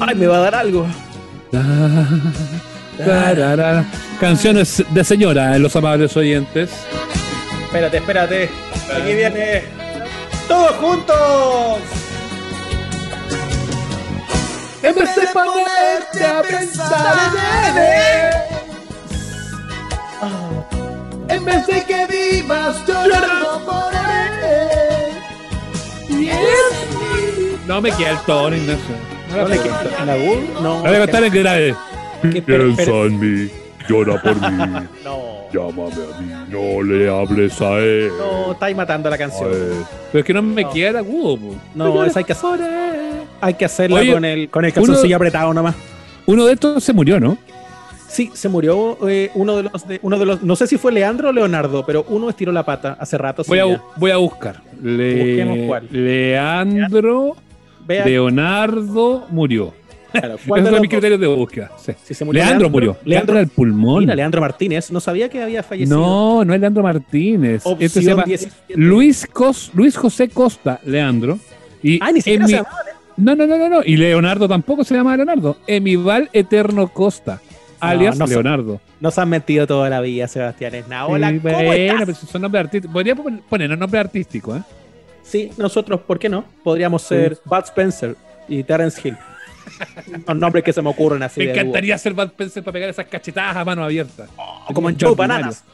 Ay, me va a dar algo. Canciones de señora en los amables oyentes. Espérate, espérate. Aquí viene. ¡Todos juntos! En vez de ponerte a pensar en él. En vez de que vivas llorando por él. Y es No me queda el tono, Ignacio. No le en agudo. No. La voy a cantar en grave. Piensa en mí, llora por mí, No. llámame a mí, no le hables a él. No, estáis matando la canción. Pero es que no me No. queda el agudo. po. No, esa hay que hacer. Hay que hacerla Oye, con el, con el calzoncillo uno- apretado nomás. Uno de estos se murió, ¿no? Sí, se murió eh, uno de los de, uno de los no sé si fue Leandro o Leonardo, pero uno estiró la pata hace rato. Voy a, voy a buscar. Le- Busquemos cuál. Leandro Vea, Leonardo murió. claro, ¿cuál Esos de son mis criterios de búsqueda. sí. Si se murió Leandro, murió. Leandro Leandro, del pulmón. mira, Leandro Martínez, no sabía que había fallecido. No, no es Leandro Martínez. Este se llama 17. Luis, Cos, Luis José Costa, Leandro. Y Ah, ni siquiera Emi- se llamaba. No, no, no, no, no. Y Leonardo tampoco se llama Leonardo. Emival Eterno Costa, alias no sé. Leonardo. Nos han mentido toda la vida, Sebastián Esnaola. Sí, ¿Cómo bueno, estás? son nombres artísticos. Podría pon- poner un nombre artístico, ¿eh? Sí, nosotros, ¿por qué no? Podríamos ser Bud Spencer y Terence Hill. Los nombres que se me ocurren así. Me de encantaría ser Bad Spencer para pegar esas cachetadas a mano abierta. dúo. Como en Joe Bananas.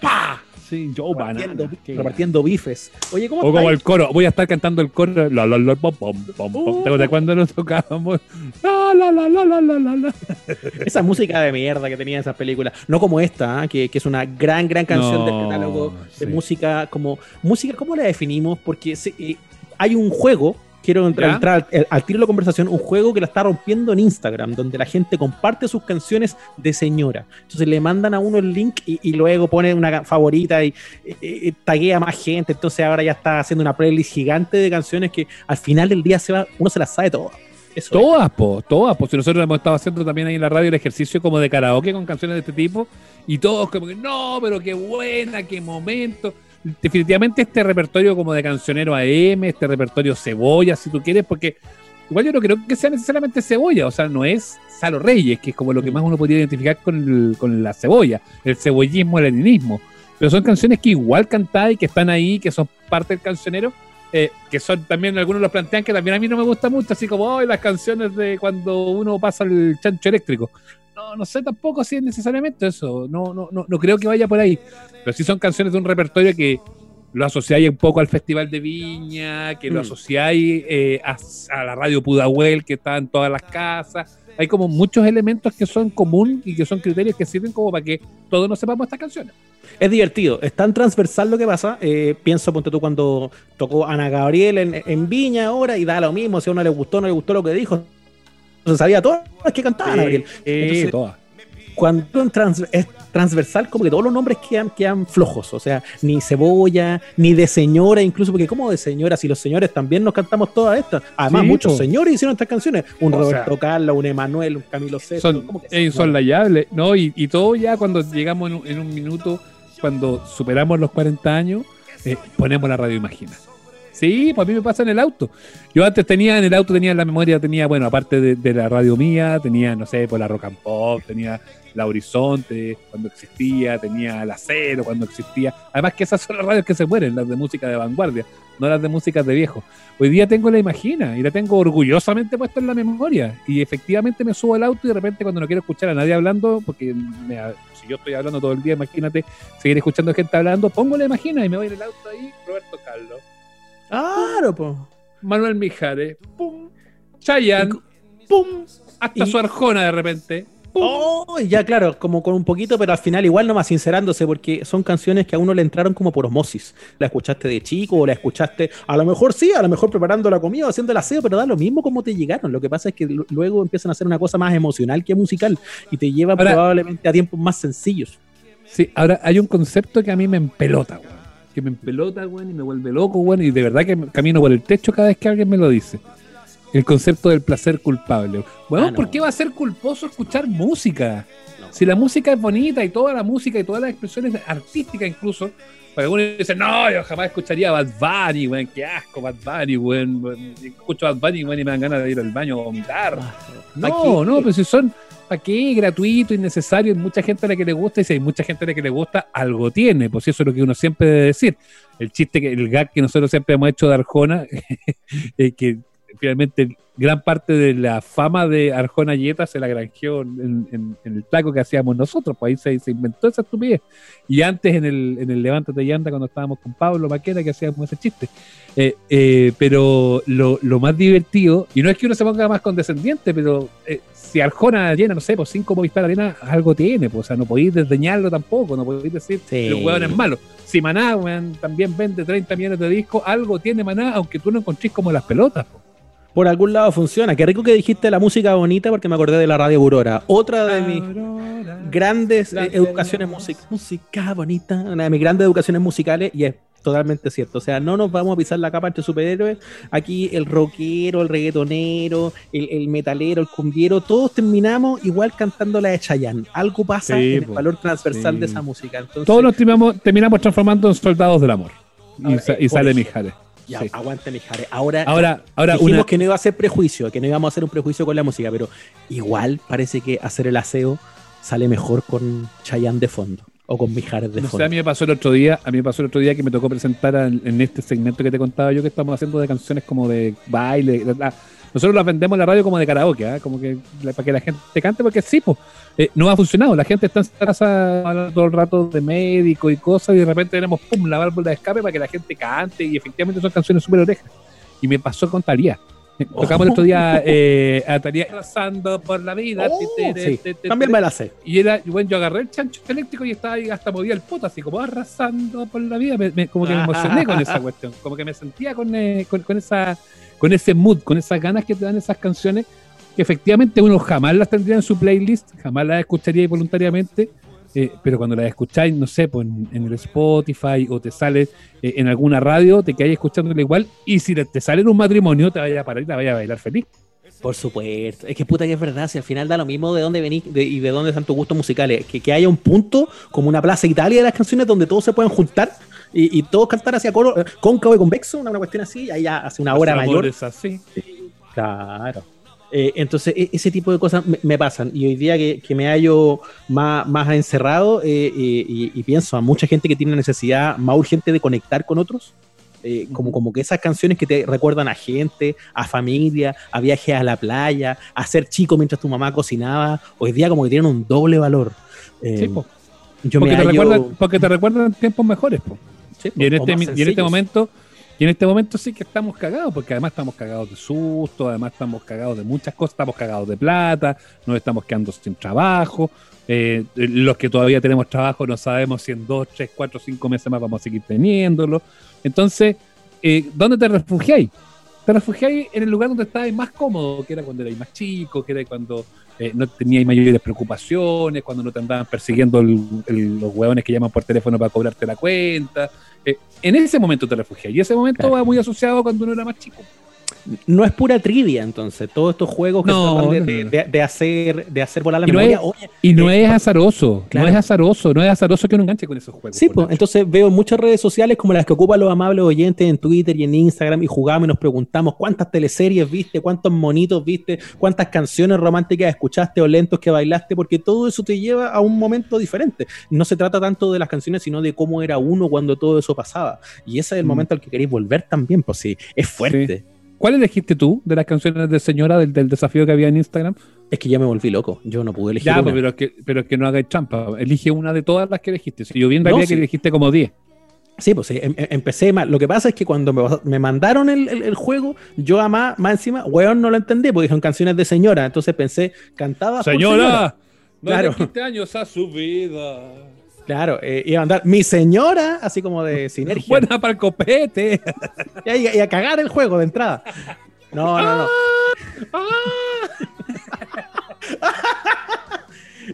¡Pah! Sí, Joe Repartiendo, Banana. Repartiendo bifes. Oye, ¿cómo O como el coro, voy a estar cantando el coro. La, la, la, pom, pom, pom, pom. Uh. ¿Te acuerdas cuando lo tocábamos? La, la, la, la, la, la, la, la. Esa música de mierda que tenía esas películas. No como esta, ¿ah? que, que es una gran, gran canción No, del catálogo de música. como Música, ¿cómo la definimos? Porque se- eh, hay un juego. Quiero entrar, entrar al, al tiro de la conversación, un juego que la está rompiendo en Instagram, donde la gente comparte sus canciones de señora. Entonces le mandan a uno el link y, y luego pone una favorita y eh, eh, taguea a más gente. Entonces ahora ya está haciendo una playlist gigante de canciones que al final del día se va, uno se las sabe todas. Eso es. Todas, po, todas, pues si nosotros hemos estado haciendo también ahí en la radio el ejercicio como de karaoke con canciones de este tipo, y todos como que, no, pero qué buena, qué momento. Definitivamente este repertorio como de cancionero AM, este repertorio cebolla, si tú quieres, porque igual yo no creo que sea necesariamente cebolla, o sea, no es Salo Reyes, que es como lo que más uno podría identificar con, el- con la cebolla, el cebollismo, el leninismo. Pero son canciones que igual cantáis, que están ahí, que son parte del cancionero, eh, que son también algunos los plantean que también a mí no me gusta mucho, así como "Ay, las canciones de cuando uno pasa el chancho eléctrico. No, no sé tampoco si es necesariamente eso, no, no, no, no creo que vaya por ahí, pero sí son canciones de un repertorio que lo asociáis un poco al Festival de Viña, que lo Mm. asociáis eh, a, a la radio Pudahuel, que está en todas las casas. Hay como muchos elementos que son común y que son criterios que sirven como para que todos nos sepamos estas canciones. Es divertido, es tan transversal lo que pasa. eh, pienso, ponte tú, cuando tocó Ana Gabriel en, en Viña ahora y da lo mismo, si a uno le gustó o no le gustó lo que dijo. Entonces sabía todas las que cantaba Ana Gabriel. Entonces, todas. cuando trans- es transversal, como que todos los nombres quedan, quedan flojos. O sea, ni cebolla, ni de señora, incluso, porque como de señora, si los señores también nos cantamos todas estas. Además, Sí, muchos po. señores hicieron estas canciones. Un O Roberto Carlos, un Emanuel, un Camilo Sesto. son ¿cómo que eh, insoslayables, ¿no? Y, y todo ya cuando llegamos en un, en un minuto, cuando superamos los 40 años, eh, ponemos la radio Imagina. Sí, pues a mí me pasa en el auto. Yo antes tenía en el auto, tenía en la memoria, tenía, bueno, aparte de, la radio mía, tenía, no sé, por la Rock and Pop, tenía la Horizonte cuando existía, tenía la Cero cuando existía. Además que esas son las radios que se mueren, las de música de vanguardia, no las de música de viejo. Hoy día tengo la Imagina y la tengo orgullosamente puesta en la memoria. Y efectivamente me subo al auto y de repente cuando no quiero escuchar a nadie hablando, porque me- si yo estoy hablando todo el día, imagínate, seguir escuchando gente hablando, pongo la Imagina y me voy en el auto ahí, Roberto Carlos, Claro, pues. Manuel Mijares, pum, Chayanne, pum, hasta y- su Arjona de repente. Oh, ya claro, como con un poquito, pero al final igual nomás sincerándose, porque son canciones que a uno le entraron como por osmosis. La escuchaste de chico o la escuchaste, a lo mejor sí, a lo mejor preparando la comida o haciendo el aseo, pero da lo mismo como te llegaron. Lo que pasa es que luego empiezan a hacer una cosa más emocional que musical y te llevan Ahora- probablemente a tiempos más sencillos. Sí, ahora hay un concepto que a mí me empelota, weón. Que me empelota, weón, y me vuelve loco, weón. Y de verdad que camino por el techo cada vez que alguien me lo dice. El concepto del placer culpable. Weón, Ah, no. ¿por qué va a ser culposo escuchar música? Si la música es bonita y toda la música y todas las expresiones artísticas incluso, porque algunos dicen, no, yo jamás escucharía Bad Bunny, weón, qué asco Bad Bunny, weón. Escucho Bad Bunny, weón, y me dan ganas de ir al baño a vomitar. No, Aquí- no, pero si son, ¿para qué? Gratuito, innecesario, hay mucha gente a la que le gusta, y si hay mucha gente a la que le gusta, algo tiene, pues eso es lo que uno siempre debe decir. El chiste, que el gag que nosotros siempre hemos hecho de Arjona, que finalmente gran parte de la fama de Arjona Yeta se la granjeó en, en- en el taco que hacíamos nosotros, pues ahí se, se inventó esa estupidez. Y antes en el, en el Levántate y Anda, cuando estábamos con Pablo Maquera, que hacíamos ese chiste. Eh, eh, pero lo, lo más divertido, y no es que uno se ponga más condescendiente, pero eh, si Arjona llena, no sé, pues cinco Movistar Arena, algo tiene, pues, o sea, no podéis desdeñarlo tampoco, no podéis decir Sí. el hueón es malo. Si Maná, weón, también vende 30 millones de discos, algo tiene Maná, aunque tú no encontrés como las pelotas. po. Por algún lado funciona. Qué rico que dijiste la música bonita porque me acordé de la radio Aurora. Otra de mis grandes eh, educaciones musicales. Música bonita. Una de mis grandes educaciones musicales y es totalmente cierto. O sea, no nos vamos a pisar la capa entre superhéroes. Aquí el rockero, el reggaetonero, el, el metalero, el cumbiero, todos terminamos igual cantando la de Chayanne. Algo pasa Sí, en el valor transversal Sí. de esa música. Entonces, Todos nos terminamos, terminamos transformando en soldados del amor. Y, sa- eh, y sale. Mijares. ya, Sí. aguante, Mijares. Ahora, Ahora, ahora dijimos una, que no iba a ser prejuicio, que no íbamos a hacer un prejuicio con la música, pero igual parece que hacer el aseo sale mejor con Chayanne de fondo o con Mijares de no sé, fondo. a mí me pasó el otro día, a mí me pasó el otro día que me tocó presentar en, en este segmento que te contaba yo que estamos haciendo de canciones como de baile. la- nosotros las vendemos en la radio como de karaoke, ¿ah? como que la- para que la gente cante, porque sí, pues, eh, no ha funcionado. La gente está en casa hablando todo el rato de médico y cosas, y de repente tenemos pum, la válvula de escape para que la gente cante, y efectivamente son canciones súper orejas. Y me pasó con Talía. Tocamos el otro día eh, arrasando por la vida. Oh, sí, También me la sé. Y era, bueno, yo agarré el chancho eléctrico y estaba ahí hasta movía el poto, así como arrasando por la vida. Me- me- como que me emocioné con esa cuestión. Como que me sentía con, eh, con, con esa, con ese mood, con esas ganas que te dan esas canciones, que efectivamente uno jamás las tendría en su playlist, jamás las escucharía voluntariamente. Eh, pero cuando las escucháis, no sé, pues en, en el Spotify o te sale eh, en alguna radio, te quedáis escuchándola igual. Y si te, sale en un matrimonio, te vaya a parar y te vaya a bailar feliz. Por supuesto. Es que puta que es verdad. Si al final da lo mismo de dónde venís de- y de dónde están tus gustos musicales. Que, que haya un punto como una plaza Italia de las canciones donde todos se pueden juntar y, y todos cantar hacia coro, eh, cóncavo y convexo, una, una cuestión así. Ahí ya hace una hora mayor. así. Claro. Eh, entonces, e- ese tipo de cosas me, me pasan. Y hoy día que, que me hallo más, más encerrado eh, eh, y, y pienso a mucha gente que tiene necesidad más urgente de conectar con otros, eh, como, como que esas canciones que te recuerdan a gente, a familia, a viajes a la playa, a ser chico mientras tu mamá cocinaba, hoy día como que tienen un doble valor. Eh, Sí, po. yo porque, me te hallo- recuerdan, porque te recuerdan tiempos mejores. po. sí, Y en, este, y en este momento y en este momento sí que estamos cagados, porque además estamos cagados de susto, además estamos cagados de muchas cosas, estamos cagados de plata, nos estamos quedando sin trabajo. eh, los que todavía tenemos trabajo no sabemos si en dos, tres, cuatro, cinco meses más vamos a seguir teniéndolo. Entonces, eh, ¿dónde te refugiáis? Te refugiáis en el lugar donde estabas más cómodo, que era cuando erais más chico, que era cuando eh, no teníais mayores preocupaciones, cuando no te andaban persiguiendo el- los hueones que llaman por teléfono para cobrarte la cuenta. Eh, en ese momento te refugias. Y ese momento Claro. va muy asociado cuando uno era más chico. No es pura trivia, entonces. Todos estos juegos que No, tratan de, no, de- no. de- de hacer, de hacer volar la Y no memoria. es- Oye, Y no Eh, es azaroso, claro. no es azaroso, no es azaroso que uno enganche con esos juegos. Sí, pues entonces veo muchas redes sociales como las que ocupan los amables oyentes en Twitter y en Instagram y jugamos y nos preguntamos cuántas teleseries viste, cuántos monitos viste, cuántas canciones románticas escuchaste o lentos que bailaste, porque todo eso te lleva a un momento diferente. No se trata tanto de las canciones, sino de cómo era uno cuando todo eso pasaba. Y ese es el Mm. momento al que queréis volver también, pues sí, es fuerte. ¿Cuál elegiste tú de las canciones de señora del, del desafío que había en Instagram? Es que ya me volví loco, yo no pude elegir. Ya, una. pero es, que, pero es que no hagáis trampa. Elige una de todas las que elegiste. Si yo vi en No, sí. que elegiste como 10. Sí, pues sí, em- em- empecé mal. Lo que pasa es que cuando me, me mandaron el, el- el juego, yo a más, más encima, weón, no lo entendí, porque son canciones de señora. Entonces pensé, cantaba. ¡Señora! No Claro. le quite años a su vida. Claro, eh, iba a andar mi señora, así como de sinergia. Buena para el copete. Y, a- y a cagar el juego de entrada. No, no, no.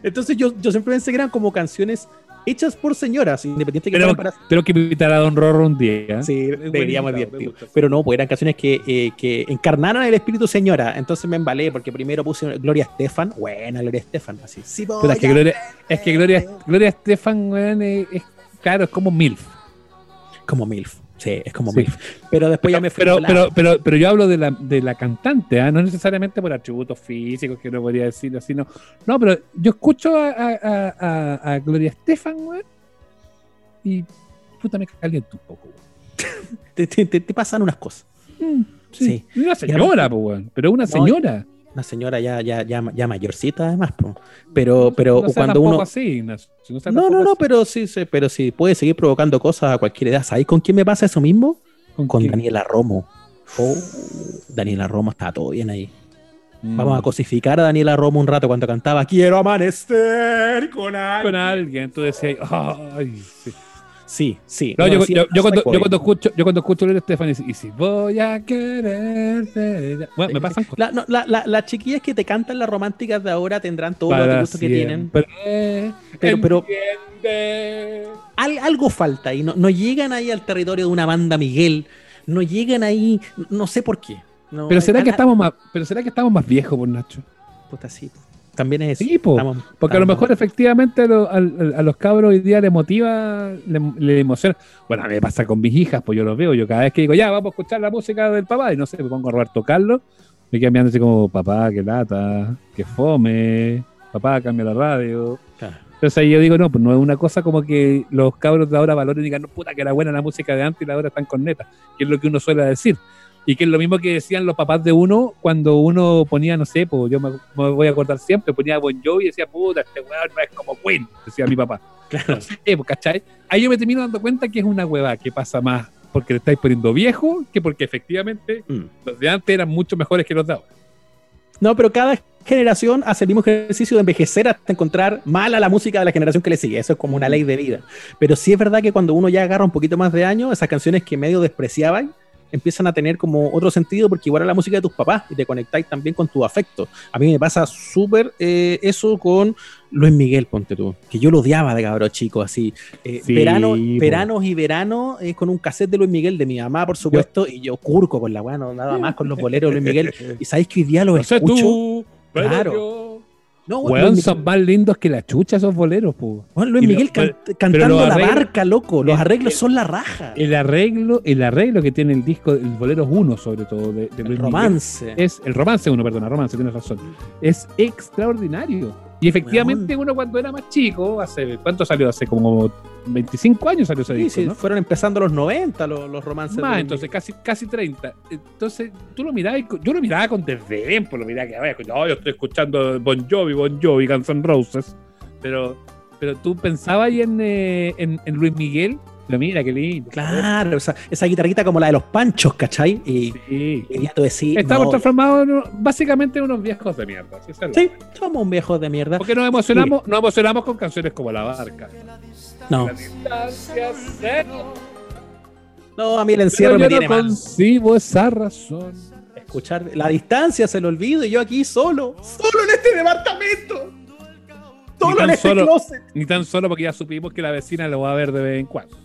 Entonces yo, yo siempre pensé que eran como canciones hechas por señoras, independiente que fueran para... tenemos que invitar a Don Rorro un día. Sí, deberíamos divertir. Pero no, pues eran canciones que, eh, que encarnaron el espíritu señora. Entonces me embalé porque primero puse Gloria Estefan. Buena Gloria Estefan, así. Sí, Puta, es que Gloria, es que Gloria, Gloria Estefan, es, es- claro, es como MILF. Como MILF. Sí, es como Sí. Pero después ya me fui Pero, pero, pero, pero yo hablo de la, de la cantante, ¿ah? no necesariamente por atributos físicos, que no podría decir así, no. No, pero yo escucho a, a, a- Gloria Estefan, weón, y puta me caliento un poco, weón. te, te- te- pasan unas cosas. Mm, sí. Sí. Una señora, pues, pero una señora. Una señora ya, ya, ya, ya mayorcita además, po. pero, pero no cuando uno... así, no, No, no, pero sí, sí, pero sí, puede seguir provocando cosas a cualquier edad. ¿Sabéis con quién me pasa eso mismo? Con? Daniela Romo. Oh, Daniela Romo está todo bien ahí. Mm. Vamos a cosificar a Daniela Romo un rato cuando cantaba Quiero amanecer con alguien. con alguien, tú decías, ay, sí. Sí, sí. No, No, yo, sí, yo- yo cuando, psycho, yo cuando escucho, yo cuando escucho a Estefan y, si voy a quererte. Bueno, me pasan cosas. La, no, la- la- las chiquillas que te cantan las románticas de ahora tendrán todos los para atributos que tienen. Pero- pero-. Al- algo falta y no, no llegan ahí al territorio de una banda Miguel. No llegan ahí, no sé por qué. No, Pero será que estamos más, pero será que estamos más viejos, por Nacho. Puta, sí. También es. Sí, po. Estamos- Porque a lo mejor efectivamente a, lo- a los cabros hoy día les motiva, le, le emociona. Bueno, a mí me pasa con mis hijas, pues yo los veo, yo cada vez que digo, ya, vamos a escuchar la música del papá, y no sé, me pongo a Roberto Carlos, me quedan mirando así como, papá, qué lata, qué fome, papá, cambia la radio. Claro. Entonces ahí yo digo, no, pues no es una cosa como que los cabros de ahora valoren y digan, no, puta, que era buena la música de antes y la de ahora están con neta, que es lo que uno suele decir. Y que es lo mismo que decían los papás de uno cuando uno ponía, no sé, pues yo me, me voy a acordar siempre, ponía Bon Jovi y decía, puta, este weón no es como Queen, decía mi papá. No sé, pues, ¿cachai? Ahí yo me termino dando cuenta que es una hueva que pasa más porque le estáis poniendo viejo que porque efectivamente Mm. los de antes eran mucho mejores que los de ahora. No, pero cada generación hace el mismo ejercicio de envejecer hasta encontrar mala la música de la generación que le sigue. Eso es como una ley de vida. Pero sí es verdad que cuando uno ya agarra un poquito más de años, esas canciones que medio despreciaban empiezan a tener como otro sentido porque igual a la música de tus papás y te conectáis también con tu afecto. A mí me pasa súper eh, eso con Luis Miguel, ponte tú, que yo lo odiaba de cabrón chico, así. Eh, Sí, verano, veranos y verano eh, con un cassette de Luis Miguel de mi mamá, por supuesto, y yo curco con la weá, no nada más con los boleros de Luis Miguel. Y sabéis que hoy día los sé escucho. tú, Claro. No, Weón, Luis, son más lindos que la chucha esos boleros, pues. Juan Luis y lo- Miguel can- pero cantando la barca, loco. Los arreglos el- son la raja. El arreglo, el arreglo que tiene el disco, el bolero 1 sobre todo, de, de El Miguel, romance. es el romance 1, perdona, romance, tienes razón. Es extraordinario. Y efectivamente uno cuando era más chico, hace ¿cuánto salió? Hace como 25 años salió ese Sí, disco, sí, ¿no? fueron empezando los 90 los, los romances. Más, entonces casi, casi 30. Entonces, tú lo mirabas, yo lo miraba con desdén, por lo miraba que, vaya, no, yo estoy escuchando Bon Jovi, Bon Jovi, Guns N' Roses, pero, pero tú pensabas ahí en, eh, en, en Luis Miguel, pero mira, qué lindo. Claro, esa, esa guitarrita como la de los panchos, ¿cachai? Y, Sí. y ya tú decís. Estamos no, transformados en, básicamente en unos viejos de mierda. ¿sí? Somos un viejo de mierda. Porque nos emocionamos, nos emocionamos con canciones como La Barca. No, no, a mí el pero encierro yo me no tiene mal. concibo esa razón. Escuchar la distancia se lo olvido y yo aquí solo, solo en este departamento. Solo en este solo- closet. Ni tan solo porque ya supimos que la vecina lo va a ver de vez en cuando.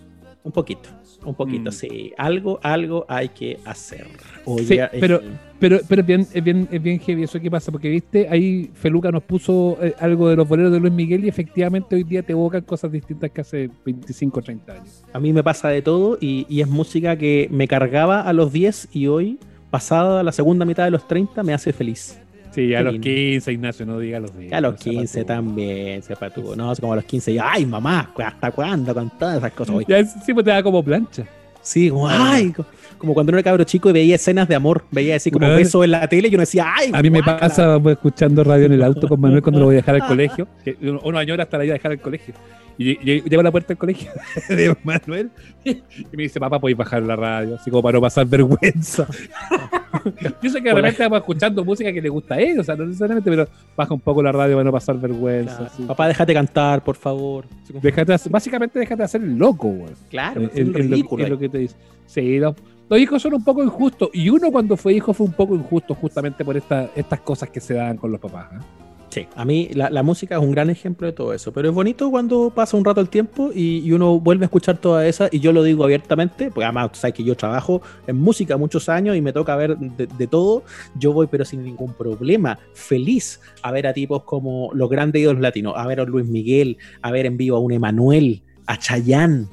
Un poquito, un poquito, Mm. sí. Algo, algo hay que hacer. Oye, Sí, es pero- Pero, pero es, bien, es, bien, es bien heavy eso que pasa, porque viste, ahí Feluca nos puso eh, algo de los boleros de Luis Miguel y efectivamente hoy día te evocan cosas distintas que hace 25 o 30 años. A mí me pasa de todo y, y es música que me cargaba a los 10 y hoy, pasada la segunda mitad de los 30, me hace feliz. Sí, a los lindo. 15, Ignacio, no diga los 10. A los no sea 15 patudo. también, sepa tú. No, es como a los 15, y, ay mamá, ¿hasta cuándo con todas esas cosas? Oye, Ya sí, pues te da como plancha. sí, como, ay, co- como cuando uno era cabro chico y veía escenas de amor, veía así como besos en la tele y uno decía, ay, A mí me guácala". pasa pues, escuchando radio en el auto con Manuel cuando lo voy a dejar al colegio. Que uno añora hasta la ida a dejar al colegio. Y lle- llego a la puerta del colegio de Manuel y me dice, papá, podéis bajar la radio, así como para no pasar vergüenza. Yo sé que de repente estamos escuchando música que le gusta a él, o sea, no necesariamente, pero baja un poco la radio para no pasar vergüenza. Claro. así. Papá, déjate cantar, por favor. Déjate básicamente déjate de hacer el loco, güey. Claro, Es- es es lo- que te dice. Sí, los, los hijos son un poco injustos. Y uno cuando fue hijo fue un poco injusto justamente por esta- estas cosas que se dan con los papás. ¿eh? Sí, a mí la, música es un gran ejemplo de todo eso, pero es bonito cuando pasa un rato el tiempo y, y uno vuelve a escuchar toda esa, y yo lo digo abiertamente, porque además sabes que yo trabajo en música muchos años y me toca ver de, todo, yo voy pero sin ningún problema, feliz a ver a tipos como los grandes ídolos latinos, a ver a Luis Miguel, a ver en vivo a un Emanuel, a Chayanne,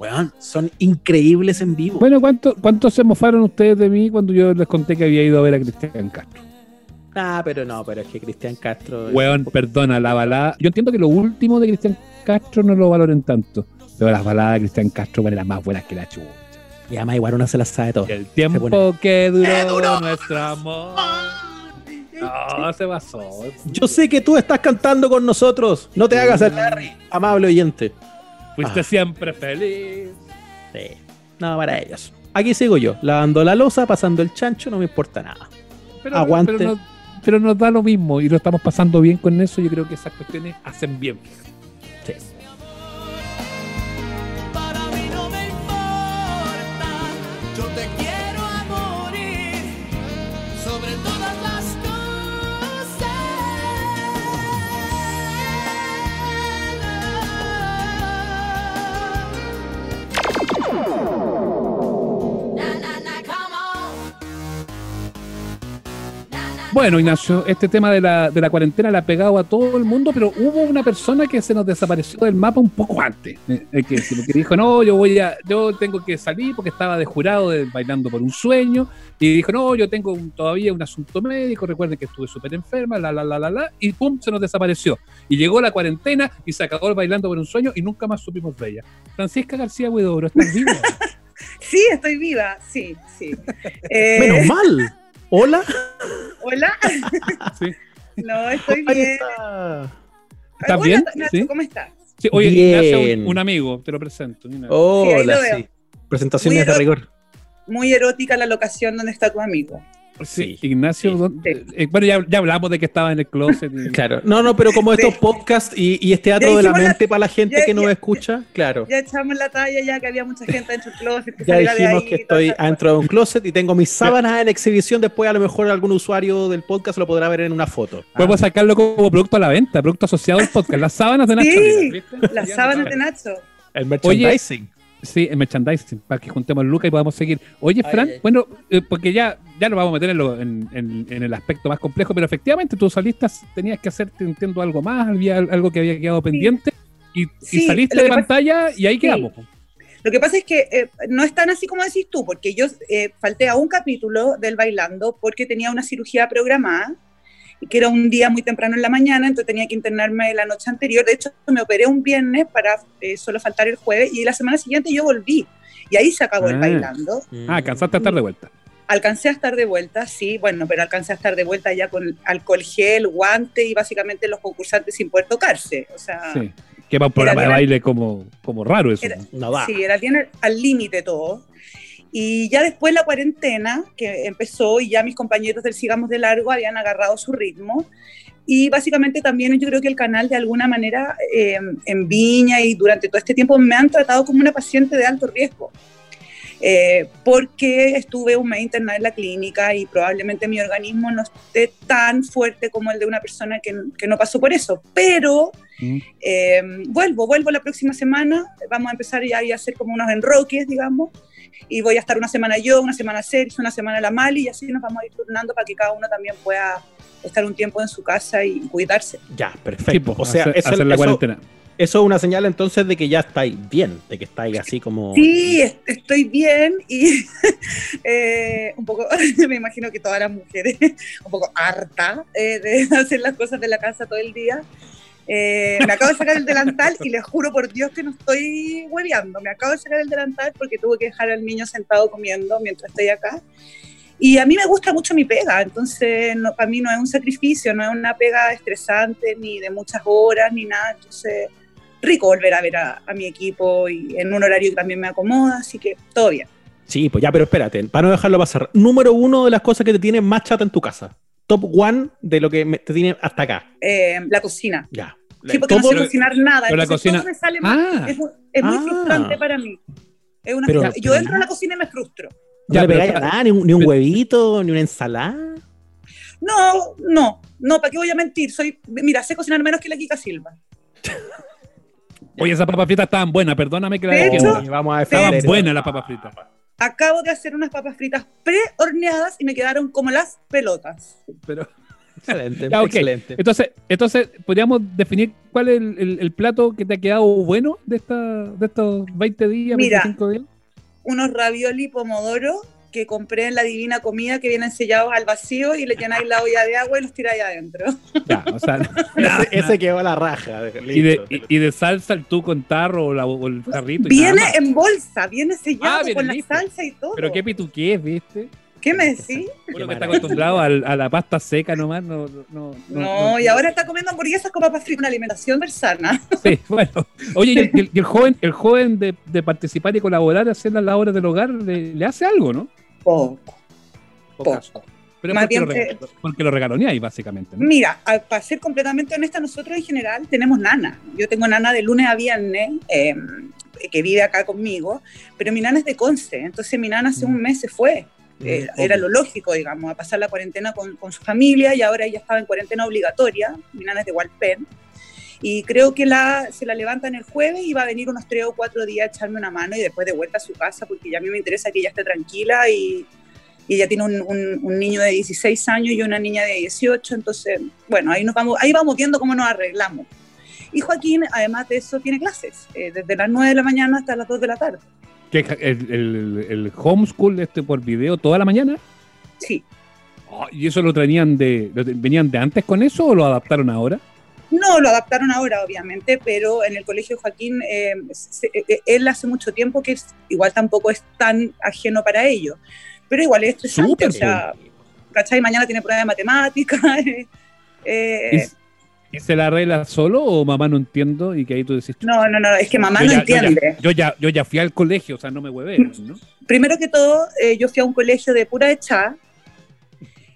Weón, son increíbles en vivo. Bueno, ¿cuánto, ¿cuánto se mofaron ustedes de mí cuando yo les conté que había ido a ver a Cristian Castro? Ah, pero no, pero es que Cristian Castro... Weón, perdona, la balada. Yo entiendo que lo último de Cristian Castro no lo valoren tanto. Pero las baladas de Cristian Castro eran las más buenas que la chucha. Y además igual uno se las sabe todo. Y el tiempo pone- que duró, nuestro amor. No, se pasó. Yo sé que tú estás cantando con nosotros. No te hagas el Larry, amable oyente. Fuiste Ah. siempre feliz. Sí. No, para ellos. Aquí sigo yo, lavando la losa, pasando el chancho, no me importa nada. Pero, Aguante. Pero, no- pero nos da lo mismo y lo estamos pasando bien con eso. Yo creo que esas cuestiones hacen bien. Bueno, Ignacio, este tema de la, de la cuarentena le ha pegado a todo el mundo, pero hubo una persona que se nos desapareció del mapa un poco antes. eh, hay que dijo, no, yo voy a, yo tengo que salir porque estaba de jurado de bailando por un sueño. Y dijo, no, yo tengo un- todavía un asunto médico, recuerden que estuve súper enferma, la, la, la, la, la, y pum, se nos desapareció. Y llegó la cuarentena y se acabó el bailando por un sueño y nunca más supimos de ella. Francisca García Huidobro, ¿estás viva? Sí, estoy viva, sí, sí. Eh, Menos mal. Hola. Hola. Sí. No, estoy bien. está. ¿Estás Hola, bien? Nacho, ¿Sí? ¿cómo estás? Sí, oye, Bien. Un, un amigo, te lo presento. Sí, Hola, lo sí. Presentaciones de rigor. Muy erótica la locación donde está tu amigo. Sí, Sí, Ignacio, sí. ¿dónde- eh, bueno, ya, ya hablamos de que estaba en el closet. y- Claro. No, no, pero como estos Sí. podcasts y, y es teatro de la mente para la gente ya- que nos ya- escucha, claro. Ya echamos la talla, ya que había mucha gente dentro del closet. que Ya de dijimos ahí que estoy adentro de un closet y tengo mis sábanas en exhibición. Después, a lo mejor, algún usuario del podcast lo podrá ver en una foto. Podemos sacarlo como producto a la venta, producto asociado al podcast. Las sábanas de Nacho. Sí. Las sábanas no de Nacho. El merchandising. Sí, el merchandising, para que juntemos lucas y podamos seguir. Oye, Fran, ay. bueno, eh, porque ya, ya nos vamos a meter en, lo- en- en- en el aspecto más complejo, pero efectivamente tú saliste, tenías que hacerte, entiendo, algo más, había algo que había quedado pendiente, y, saliste lo de pasa- pantalla y ahí Sí. quedamos. Lo que pasa es que eh, no es tan así como decís tú, porque yo eh, falté a un capítulo del Bailando porque tenía una cirugía programada, que era un día muy temprano en la mañana, entonces tenía que internarme la noche anterior. De hecho, me operé un viernes para eh, solo faltar el jueves, y la semana siguiente yo volví. Y ahí se acabó el Ah. Bailando. Mm. Ah, cansaste a estar de vuelta. Alcancé a estar de vuelta, sí, bueno, pero alcancé a estar de vuelta ya con alcohol gel, guante y básicamente los concursantes sin poder tocarse. O sea, Sí. Que para un programa de baile como, como raro eso. Era- No va. Sí, era bien al- al límite todo. Y ya después la cuarentena, que empezó y ya mis compañeros del Sigamos de Largo habían agarrado su ritmo. Y básicamente también yo creo que el canal de alguna manera eh, en Viña y durante todo este tiempo me han tratado como una paciente de alto riesgo. Eh, porque estuve un mes internada en la clínica y probablemente mi organismo no esté tan fuerte como el de una persona que, que no pasó por eso. Pero Mm. eh, vuelvo, vuelvo la próxima semana. Vamos a empezar ya a hacer como unos enroques, digamos. Y voy a estar una semana yo, una semana Sergio, una semana la Mali, y así nos vamos a ir turnando para que cada uno también pueda estar un tiempo en su casa y cuidarse. Ya, Sí, perfecto. pues, o sea, hacer, eso, hacer la eso- cuarentena. eso es una señal entonces de que ya estáis bien, de que estáis así como. Sí, est- estoy bien y eh, un poco, me imagino que todas las mujeres, un poco harta eh, de hacer las cosas de la casa todo el día. Eh, me acabo de sacar el delantal y les juro por Dios que no estoy hueveando. Me acabo de sacar el delantal porque tuve que dejar al niño sentado comiendo mientras estoy acá. Y a mí me gusta mucho mi pega, entonces no, para mí no es un sacrificio, no es una pega estresante ni de muchas horas ni nada. Entonces rico volver a ver a, a mi equipo y en un horario que también me acomoda, así que todo bien. Sí, pues ya, pero espérate, para no dejarlo pasar. Número uno de las cosas que te tienen más chata en tu casa. Top one de lo que me- te tiene hasta acá. Eh, la cocina. Ya. Sí, porque no sé cocinar nada. pero la cocina- todo me sale mal. Ah, Es, muy- es muy Ah. frustrante para mí. Es una Pero- yo entro a la cocina y me frustro. no Ya, le pero pegáis nada, ni un, ni un Pero- huevito, ni una ensalada. No, no, no, ¿para qué voy a mentir? Soy, mira, sé cocinar menos que la Kika Silva. Oye, esas papas fritas estaban buenas, perdóname que la De dejé. hecho, vamos a Estaban buenas las papas fritas. Acabo de hacer unas papas fritas pre-horneadas y me quedaron como las pelotas. Pero, Excelente, excelente. entonces, entonces, podríamos definir cuál es el, el- el plato que te ha quedado bueno de, esta, de estos 20 días, Mira. 25 días. Unos ravioli pomodoro que compré en la Divina Comida que vienen sellados al vacío y le llenáis la olla de agua y los tiráis adentro. Ya, o sea, ese, ese quedó a la raja. y, de, listo. y, y de salsa el tú con tarro o, la- o el jarrito. y Viene en bolsa, viene sellado Ah, viene con la listo. salsa y todo. Pero qué pituqués, ¿viste? ¿Qué me decís? Uno que está acostumbrado al- a, la pasta seca nomás, no, no, no, No, y ahora está comiendo hamburguesas con papas fritas, una alimentación versana. Sí, bueno. Oye, y el- y el joven, el joven de, de participar y colaborar, hacer las labores del hogar, le, le hace algo, ¿no? Poco. Pocaso. Pero Más porque lo, bien, rega- porque lo regaloneáis, básicamente. ¿no? Mira, a- para ser completamente honesta, nosotros en general tenemos nana. Yo tengo nana de lunes a viernes, eh, que vive acá conmigo, pero mi nana es de Conce, entonces mi nana hace Mm. un mes se fue. Eh, era lo lógico, digamos, a pasar la cuarentena con, con su familia y ahora ella estaba en cuarentena obligatoria. Mi nana es de Hualpén. Y creo que la, se la levantan el jueves y va a venir unos tres o cuatro días a echarme una mano y después de vuelta a su casa, porque ya a mí me interesa que ella esté tranquila y, y ella tiene un, un- un niño de 16 años y una niña de 18, entonces, bueno, ahí, nos vamos, ahí vamos viendo cómo nos arreglamos. Y Joaquín, además de eso, tiene clases, eh, desde las 9 de la mañana hasta las 2 de la tarde. ¿Qué, el, el, el homeschool este por video toda la mañana? Sí. Oh, ¿Y eso lo tenían de, lo venían de antes con eso o lo adaptaron ahora? No, lo adaptaron ahora, obviamente, pero en el colegio Joaquín, eh, se- eh, él hace mucho tiempo que es- igual tampoco es tan ajeno para ello. Pero igual es estresante, Súper, o sea, ¿cachai? Mañana tiene prueba de matemáticas. eh, eh, ¿Y, y se la arregla solo o mamá no entiendo? Y que ahí tú decís, no, no, no, es que mamá yo no ya- yo ya- entiende. Yo ya, yo ya fui al colegio, o sea, no me hueve, ¿no? Primero que todo, eh, yo fui a un colegio de pura hecha,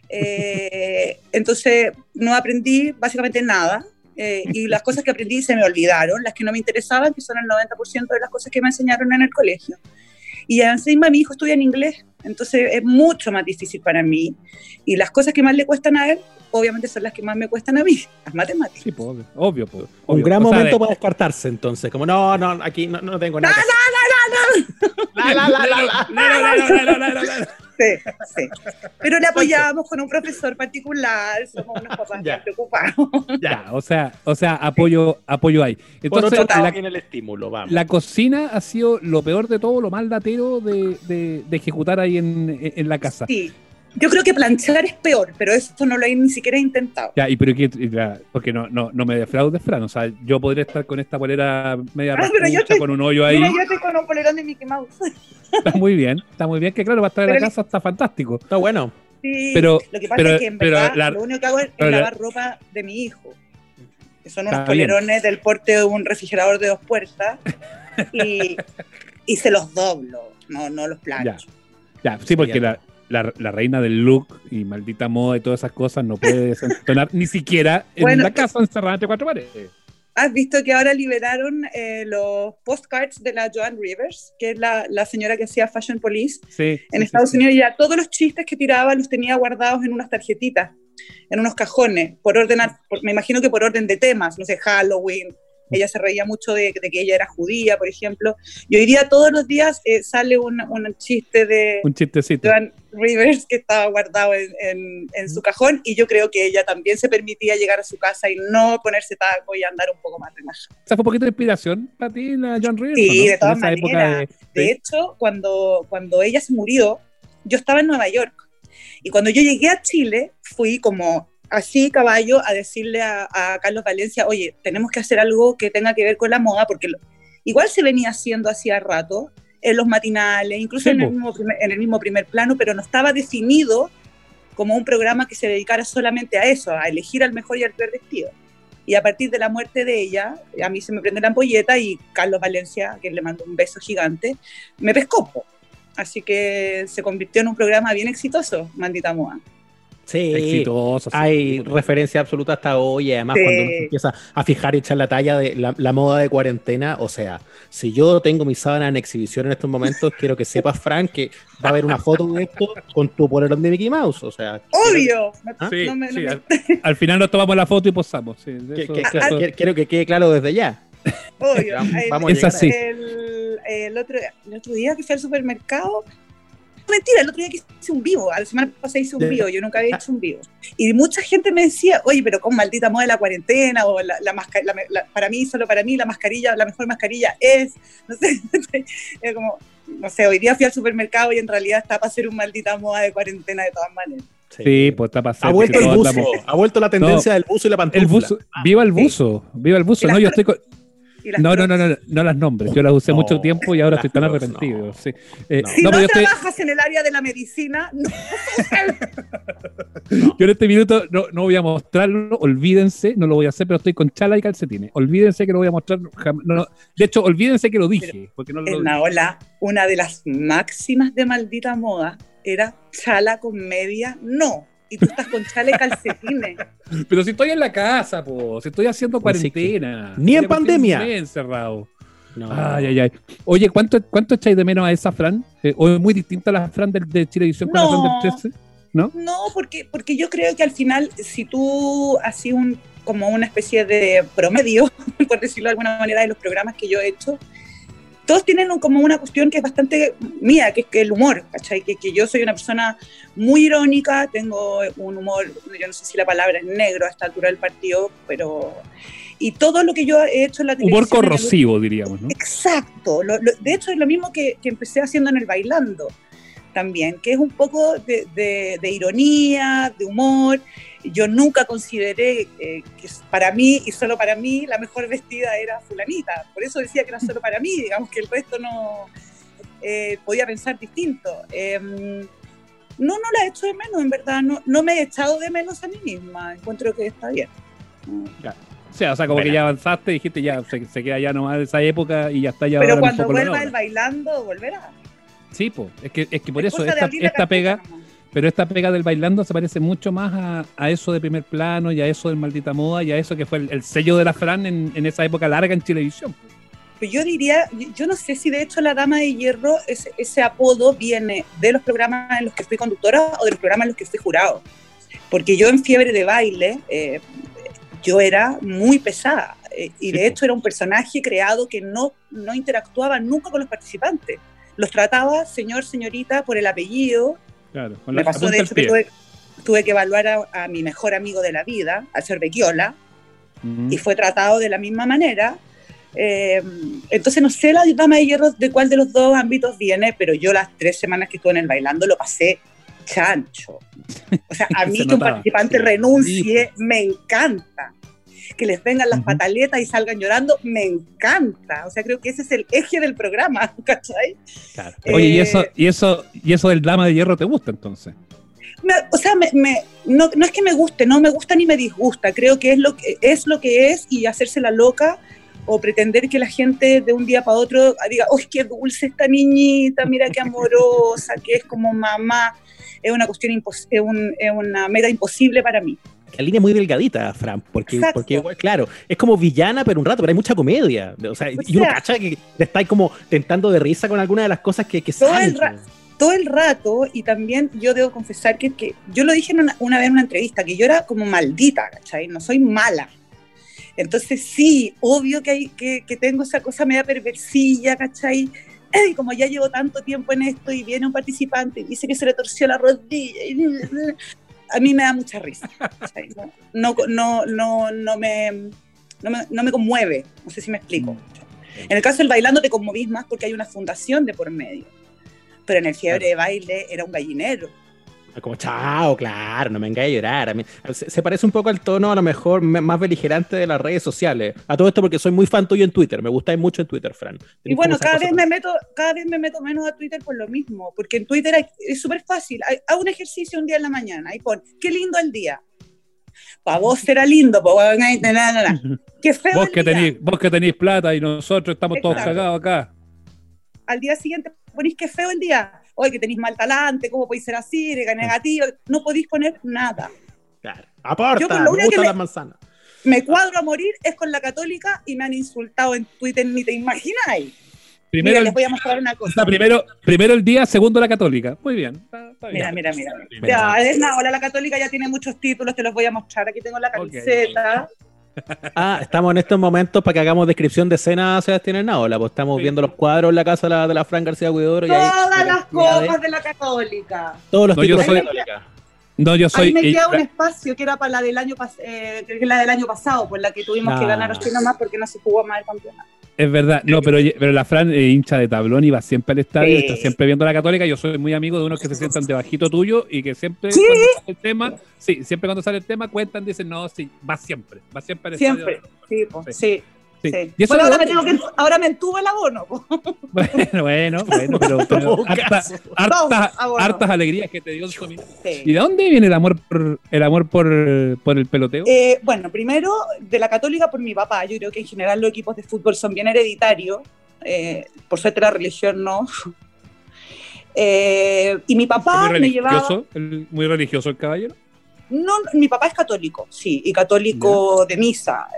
eh, entonces no aprendí básicamente nada. Eh, y las cosas que aprendí se me olvidaron, las que no me interesaban, que son el 90% de las cosas que me enseñaron en el colegio. Y encima mi hijo estudia en inglés, entonces es mucho más difícil para mí. Y las cosas que más le cuestan a él, obviamente son las que más me cuestan a mí, las matemáticas. Sí, pues, obvio, obvio. pues, Un gran momento para descartarse, entonces. Como, no, no, aquí no, no tengo nada. La, la, la, la, la. Sí, sí. Pero le apoyamos con un profesor particular, somos unos papás Ya. preocupados. Ya, o sea, o sea, apoyo, apoyo ahí. Por Entonces, otro lado, la, el estímulo, vamos. la cocina ha sido lo peor de todo, lo más latero de, de- de ejecutar ahí en, en la casa. Sí. Yo creo que planchar es peor, pero eso no lo he ni siquiera intentado. Ya, y pero que, porque no, no, no me defraudes, Fran. O sea, yo podría estar con esta polera media Ah, pero yo te- con un hoyo ahí. Mira, yo estoy con un polerón de Mickey Mouse. Está muy bien, está muy bien. Que claro, va a estar en la casa, está fantástico. Está bueno. Sí. Pero, lo que pasa pero- es que en pero verdad la- lo único que hago es lavar ropa de mi hijo. Que son unos bien. polerones del porte de un refrigerador de dos puertas. Y, y se los doblo, no, no los plancho. Ya, sí, porque la, la, la reina del look y maldita moda y todas esas cosas no puede desentonar ni siquiera en Bueno, la casa encerrada entre cuatro paredes. ¿Has visto que ahora liberaron eh, los postcards de la Joan Rivers, que es la, la señora que hacía Fashion Police? Sí, En sí, Estados sí, Unidos ya todos los chistes que tiraba los tenía guardados en unas tarjetitas, en unos cajones, por orden, a- por- me imagino que por orden de temas, no sé, Halloween. Ella se reía mucho de, de que ella era judía, por ejemplo. Y hoy día todos los días eh, sale un, un chiste de Un chistecito. Joan Rivers que estaba guardado en, en- en su cajón y yo creo que ella también se permitía llegar a su casa y no ponerse taco y andar un poco más relajada. ¿Esa fue un poquito de inspiración para ti, la John Rivers? Sí, o no? de todas maneras. de- De hecho, cuando, cuando ella se murió, yo estaba en Nueva York. Y cuando yo llegué a Chile, fui como así, caballo, a decirle a, a Carlos Valencia, oye, tenemos que hacer algo que tenga que ver con la moda, porque lo- igual se venía haciendo hacía rato, en los matinales, incluso Sí, en, el mismo primer, en el mismo primer plano, pero no estaba definido como un programa que se dedicara solamente a eso, a elegir al mejor y al peor vestido. Y a partir de la muerte de ella, a mí se me prende la ampolleta y Carlos Valencia, que le mando un beso gigante, me pescó. Así que se convirtió en un programa bien exitoso, Maldita Moa. Sí. Exitoso. sí. Hay referencia absoluta hasta hoy, y además Sí. cuando uno se empieza a fijar y echar la talla de la, la moda de cuarentena, o sea, si yo tengo mi sábana en exhibición en estos momentos, quiero que sepas, Frank, que va a haber una foto de esto con tu polerón de Mickey Mouse, o sea, ¡Obvio! ¿Ah? Sí, No me- no sí, me- al, al final nos tomamos la foto y posamos. sí, de que- eso- que- de que- eso- que- quiero que quede claro desde ya. Obvio. Vamos- El- vamos a Es así. el, el otro, el otro día que fui al supermercado. Mentira, el otro día que hice un vivo. A la semana pasada hice un vivo. Yo nunca había hecho un vivo. Y mucha gente me decía, oye, pero con maldita moda de la cuarentena, o la, la masca- la- la- para mí, solo para mí, la mascarilla, la mejor mascarilla es. No sé. es como, no sé, hoy día fui al supermercado y en realidad está para hacer un maldita moda de cuarentena de todas maneras. Sí, pues está pasando. Ha vuelto el buzo, ha vuelto la tendencia del buzo y la pantufla. El buzo, viva el buzo, viva el buzo. No, yo estoy con- no, no, no, no, no las nombres. Yo las usé No, mucho tiempo y ahora estoy tan arrepentido. no. sí. Eh, No. Si no, trabajas en el área de la medicina, no. yo en este minuto no, no voy a mostrarlo, olvídense, no lo voy a hacer, pero estoy con chala y calcetines. Olvídense que lo voy a mostrar. jam- no, no. de hecho, olvídense que lo dije, porque no lo En la ola, una de las máximas de maldita moda era chala con media, no. Y tú estás con chala y calcetines. Pero si estoy en la casa, po, si estoy haciendo cuarentena. Ni en pandemia. encerrado. No. Ay, ay, ay. Oye, ¿cuánto, cuánto echáis de menos a esa Fran? Eh, ¿O es muy distinta la Fran del, de Chilevisión con la Fran No. del 13? ¿No? No, porque, porque yo creo que al final, si tú haces un, como una especie de promedio, por decirlo de alguna manera, de los programas que yo he hecho, todos tienen un- como una cuestión que es bastante mía, que es que el humor, ¿cachai? Que, que yo soy una persona muy irónica, tengo un humor, yo no sé si la palabra es negro a esta altura del partido, pero... Y todo lo que yo he hecho en la televisión... Humor corrosivo, diríamos, ¿no? Exacto. Lo- lo- de hecho, es lo mismo que, que empecé haciendo en el bailando también, que es un poco de, de- de ironía, de humor. Yo nunca consideré eh, que para mí y solo para mí la mejor vestida era fulanita. Por eso decía que era solo para mí, digamos que el resto no eh, podía pensar distinto. Eh, no, no la he hecho de menos, en verdad. No, no me he echado de menos a mí misma. Encuentro que está bien. O sea, o sea como que ya avanzaste, dijiste ya, se, se queda ya nomás de esa época y ya está ya. Pero cuando vuelva el bailando, volverá. Sí, pues, es que, es que por Es eso esta, pega, nomás. Pero esta pega del bailando se parece mucho más a, a eso de primer plano y a eso del maldita moda y a eso que fue el, el sello de la Fran en, en esa época larga en Televisión. Pues yo diría, yo- no sé si de hecho la Dama de Hierro, ese, ese apodo viene de los programas en los que fui conductora o de los programas en los que fui jurado. Porque yo en Fiebre de Baile, eh, yo era muy pesada. eh, y de hecho era un personaje creado que no, no interactuaba nunca con los participantes. Los trataba señor, señorita por el apellido. Claro, con Me la pasó punta de hecho que tuve, tuve que evaluar a, a mi mejor amigo de la vida, al ser Bequiola, Ujú. y fue tratado de la misma manera. Eh, entonces no sé la dama de hierro de cuál de los dos ámbitos viene, pero yo las tres semanas que estuve en el bailando lo pasé chancho. O sea, a mí Se que un notaba. participante Sí. renuncie me encanta. Que les vengan las Ujú. pataletas y salgan llorando, me encanta. O sea, creo que ese es el eje del programa, ¿cachai? Claro. Oye, y Eh, eso, y eso, y eso del dama de hierro te gusta entonces. Me- o sea, me- me- no, no es que me guste, no me gusta ni me disgusta. Creo que es lo que es, lo que es y hacerse la loca o pretender que la gente de un día para otro diga, ¡ay, qué dulce esta niñita! Mira qué amorosa, que es como mamá. Es una cuestión, impos- es, un- es una meta imposible para mí. La línea es muy delgadita, Fran, porque, Exacto. porque claro, es como villana, pero un rato, pero hay mucha comedia. O sea, O y uno cacha que te estáis como tentando de risa con alguna de las cosas que, que Todo salen. el ra- todo el rato, y también yo debo confesar que, que yo lo dije en una, una vez en una entrevista, que yo era como maldita, ¿cachai? No soy mala. Entonces sí, obvio que, hay, que, que tengo esa cosa media perversilla, ¿cachai? Y como ya llevo tanto tiempo en esto y viene un participante y dice que se le torció la rodilla, y a mí me da mucha risa. No, no, no, no, me, no, me, no me conmueve, no sé si me explico. En el caso del bailando te conmovís más porque hay una fundación de por medio. Pero en el fiebre de baile era un gallinero. Como, chao, claro, no me vengáis a llorar. A mí- se, se parece un poco al tono, a lo mejor, me- más beligerante de las redes sociales. A todo esto porque soy muy fan tuyo en Twitter. Me gustáis mucho en Twitter, Fran. Y bueno, cada vez, me meto, cada vez me meto menos a Twitter por lo mismo, porque en Twitter hay- es súper fácil. Haz un ejercicio un día en la mañana y pon, qué lindo el día. Para vos será lindo, po, weón, ay, na, na, na, na. Qué feo Vos el que, día. vos que tenéis plata y nosotros estamos todos cagados acá. Al día siguiente ponís qué feo el día. Oye, que tenéis mal talante, ¿cómo podéis ser así? Negativo. No podéis poner nada. Claro. Aporta, Yo por lo me único que le- las manzanas. Me cuadro a morir es con la católica y me han insultado en Twitter, ni te imagináis. Primero, Mira, les voy a mostrar una cosa. primero, primero el día, segundo la católica. Muy bien. Está, está Mira, bien. mira, mira. Mira. Ya, es nada, ahora la católica ya tiene muchos títulos, te los voy a mostrar. Aquí tengo la camiseta. Ah, estamos en estos momentos para que hagamos descripción de escena Sebastián Hernaola, pues estamos Sí. viendo los cuadros en la casa de la, de la Fran García ahí Todas las de- copas de la católica. todos los No, yo títulos soy- de la Católica. No, yo soy. Ahí me queda un espacio que era para la del año pas- eh, que es la del año pasado, por la que tuvimos que Ah. ganar así nomás porque no se jugó más el campeonato. Es verdad, no, pero, pero la Fran, eh, hincha de tablón, iba siempre al estadio, Sí. está siempre viendo la católica. Yo soy muy amigo de unos que se sientan debajito tuyo y que siempre, ¿Sí? cuando sale el tema, sí, siempre cuando sale el tema, cuentan, dicen, no, sí, va siempre, va siempre al Siempre. estadio. Po, Sí. sí. Sí. sí. ¿Y eso Bueno, ahora me, tengo que, ahora me entubo el abono. Bueno, bueno, bueno, pero, pero hartas, hartas alegrías que te dio su ¿Y Sí. de dónde viene el amor por el amor por, por el peloteo? Eh, bueno, primero de la católica por mi papá. Yo creo que en general los equipos de fútbol son bien hereditarios. Eh, por suerte la religión no. Eh, y mi papá muy me llevaba... religioso, el- muy religioso el caballero. No, mi papá es católico, sí, y católico de misa.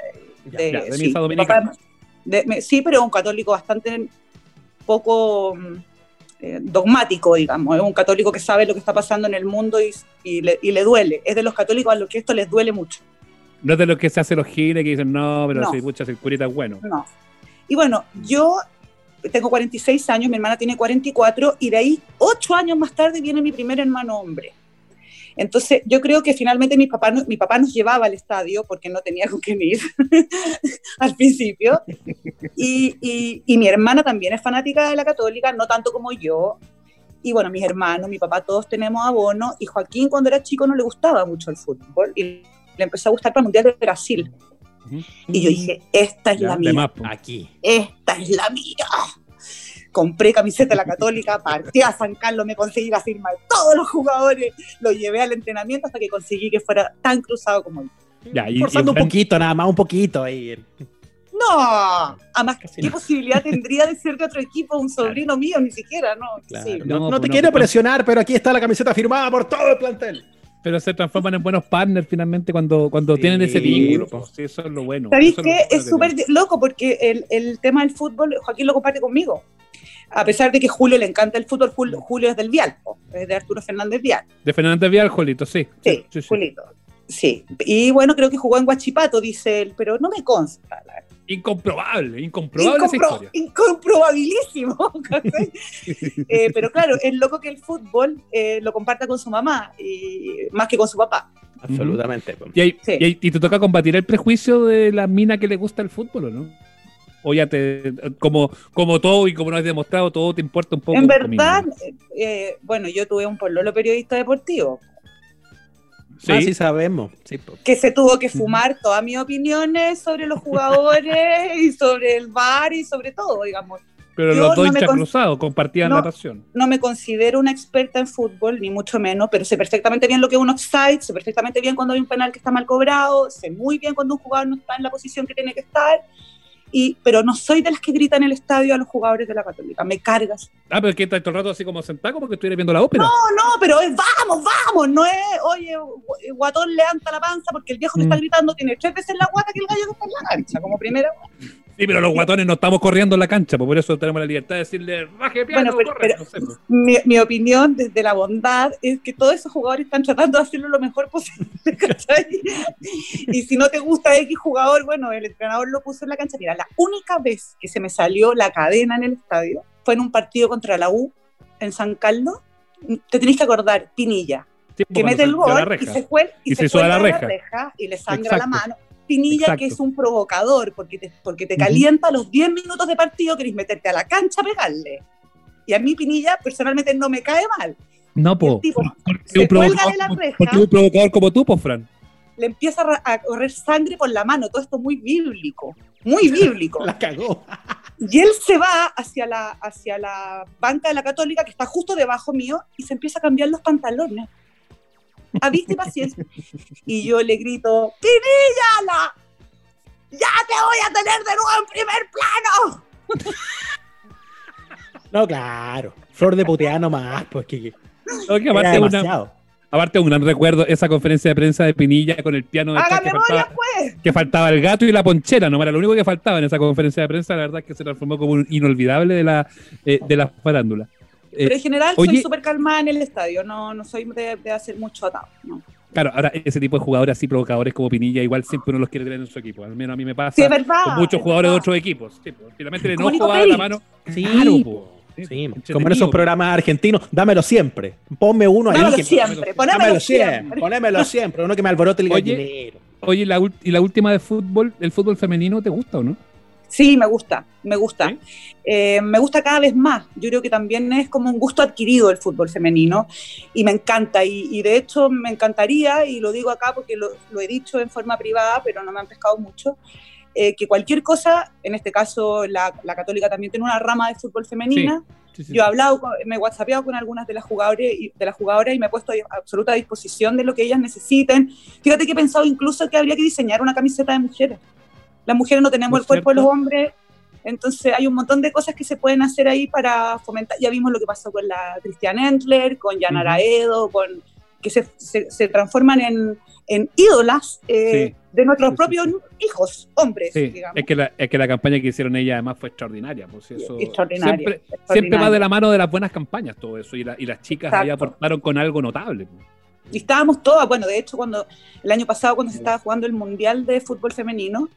Ya, de, ya, de sí, misa mi dominicana. papá- de- me- sí, pero un católico bastante poco mm, eh, dogmático, digamos. Es un católico que sabe lo que está pasando en el mundo y, y le, y le duele. Es de los católicos a los que esto les duele mucho. No es de los que se hacen los giles que dicen, no, pero No. si pucha, si el curita es bueno. No. Y bueno, yo tengo 46 años, mi hermana tiene 44, y de ahí, ocho años más tarde, viene mi primer hermano hombre. Entonces, yo creo que finalmente mi papá, no- mi papá nos llevaba al estadio porque no tenía con quién ir al principio. Y, y- y mi hermana también es fanática de la católica, no tanto como yo. Y bueno, mis hermanos, mi papá, todos tenemos abono. Y Joaquín, cuando era chico, no le gustaba mucho el fútbol. Y le empezó a gustar para el Mundial de Brasil. Ujú. Y yo dije, esta es Ya, la mía. Aquí. esta es la mía. Compré camiseta de la Católica, partí a San Carlos, me conseguí la firma de todos los jugadores, lo llevé al entrenamiento hasta que conseguí que fuera tan cruzado como. Ya, y- Forzando y un poquito, nada más, un poquito ahí. No, además, Casi ¿qué no. posibilidad tendría de ser de otro equipo un sobrino mío? Ni siquiera, no. Claro. Sí. No, No, no te pues no, quiero pues- presionar, pero aquí está la camiseta firmada por todo el plantel. Pero se transforman en buenos partners finalmente cuando, cuando Sí, tienen ese vínculo. Sí, eso es lo bueno. ¿Sabéis qué? Es súper loco porque el, el tema del fútbol, Joaquín lo comparte conmigo. A pesar de que Julio le encanta el fútbol, Julio, Julio es del Vial, es de Arturo Fernández Vial. De Fernández Vial, Jolito, sí. Sí, sí, sí. Julito. Sí, y bueno, creo que jugó en Guachipato, dice él, pero no me consta. la. Incomprobable, incomprobable esa historia. incomprobabilísimo. Eh, pero claro, es loco que el fútbol eh, lo comparta con su mamá, y, más que con su papá. Absolutamente. ¿Y, ahí- Sí. y ahí- y te toca combatir el prejuicio de la mina que le gusta el fútbol o no? O ya te, como, como todo y como no has demostrado, todo te importa un poco. en verdad, eh, bueno, yo tuve un pololo periodista deportivo Sí, Ah, sí sabemos. Sí, que se tuvo que fumar todas mis opiniones sobre los jugadores y sobre el bar y sobre todo, digamos. pero yo los dos no cruzados compartían No. la pasión. no me considero una experta en fútbol, ni mucho menos, pero sé perfectamente bien lo que es un offside, sé perfectamente bien cuando hay un penal que está mal cobrado, sé muy bien cuando un jugador no está en la posición que tiene que estar, y, pero no soy de las que gritan en el estadio a los jugadores de la Católica, me cargas. Ah, pero es que estás todo el rato así como sentado, como que estuviera viendo la ópera. No, no, pero es vamos, vamos, no es, oye, gu- guatón levanta la panza porque el viejo que está Mm. gritando tiene tres veces la guata que el gallo que está en la cancha, como primera. Sí, pero los guatones no estamos corriendo en la cancha, pues por eso tenemos la libertad de decirle, baje piano, Bueno, pero- corre", pero- no sé, pues. Mi, mi opinión desde la bondad es que todos esos jugadores están tratando de hacerlo lo mejor posible, ¿cachai? Y si no te gusta X jugador, bueno, el entrenador lo puso en la cancha. Mira, la única vez que se me salió la cadena en el estadio fue en un partido contra la U en San Carlos. Te tenés que acordar, Pinilla, que mete el la gol y se, cuel- y Y se se a la la reja. y le sangra la Exacto. mano. Pinilla, Exacto. que es un provocador, porque te, porque te calienta a los 10 minutos de partido, querés meterte a la cancha a pegarle. Y a mí Pinilla personalmente no me cae mal. No, po. tipo Porque un provocador de la como- reja. porque un provocador como tú, pues, Fran. le empieza a correr sangre por la mano, todo esto muy bíblico, muy bíblico. La cagó. Y él se va hacia la, hacia la banca de la católica, que está justo debajo mío, y se empieza a cambiar los pantalones. A vista y paciencia. Y yo le grito, ¡Pinilla! ¡Ya te voy a tener de nuevo en primer plano! No, claro. Flor de puteada nomás, pues que, que No, que aparte, una, aparte un gran recuerdo esa conferencia de prensa de Pinilla con el piano de ¡Haga que memoria, faltaba, pues! que faltaba el gato y la ponchera, no era lo único que faltaba en esa conferencia de prensa, la verdad es que se transformó como un inolvidable de la, eh, de la farándula. Eh, Pero en general oye- soy súper calmada en el estadio, no, no soy de, de hacer mucho atado. No. Claro, ahora ese tipo de jugadores así provocadores como Pinilla, igual siempre uno los quiere tener en su equipo. Al menos a mí me pasa Sí, es verdad. con muchos es jugadores de otros equipos. Sí, pues, finalmente el enojo Nico va de la mano. Sí, Claro, po. po. Sí, como en esos po. programas argentinos, dámelo siempre. Ponme uno ahí. Dámelo que- siempre, ponémelo Dámelo siempre. siempre. Ponémelo siempre. Uno que me alborote el Oye, gallinero. Oye, la ¿y la última de fútbol, el fútbol femenino, te gusta o no? Sí, me gusta, me gusta. ¿Sí? Eh, me gusta cada vez más. Yo creo que también es como un gusto adquirido el fútbol femenino y me encanta. Y, y de hecho me encantaría, y lo digo acá porque lo, lo he dicho en forma privada, pero no me han pescado mucho, eh, que cualquier cosa, en este caso la, la católica también tiene una rama de fútbol femenina. Sí, sí, Yo he hablado, con- me he whatsappeado con algunas de las, jugadores y, de las jugadoras y me he puesto a absoluta disposición de lo que ellas necesiten. Fíjate que he pensado incluso que habría que diseñar una camiseta de mujeres. Las mujeres no tenemos Muy el cuerpo de los cierto. hombres, entonces hay un montón de cosas que se pueden hacer ahí para fomentar. Ya vimos lo que pasó con la Cristian Entler, con Yanara Ujú. Edo, con, que se, se- se transforman en, en ídolas eh, Sí. de nuestros Sí, sí, propios hijos, hombres, Sí, digamos. es que, la, es que la campaña que hicieron ella además fue extraordinaria. Pues eso Extraordinaria, Siempre, siempre extraordinaria. va de la mano de las buenas campañas todo eso. Y, la- y las chicas ahí Exacto. aportaron con algo notable. pues. Y estábamos todas, bueno, de hecho, cuando el año pasado, cuando se estaba jugando el Mundial de Fútbol Femenino,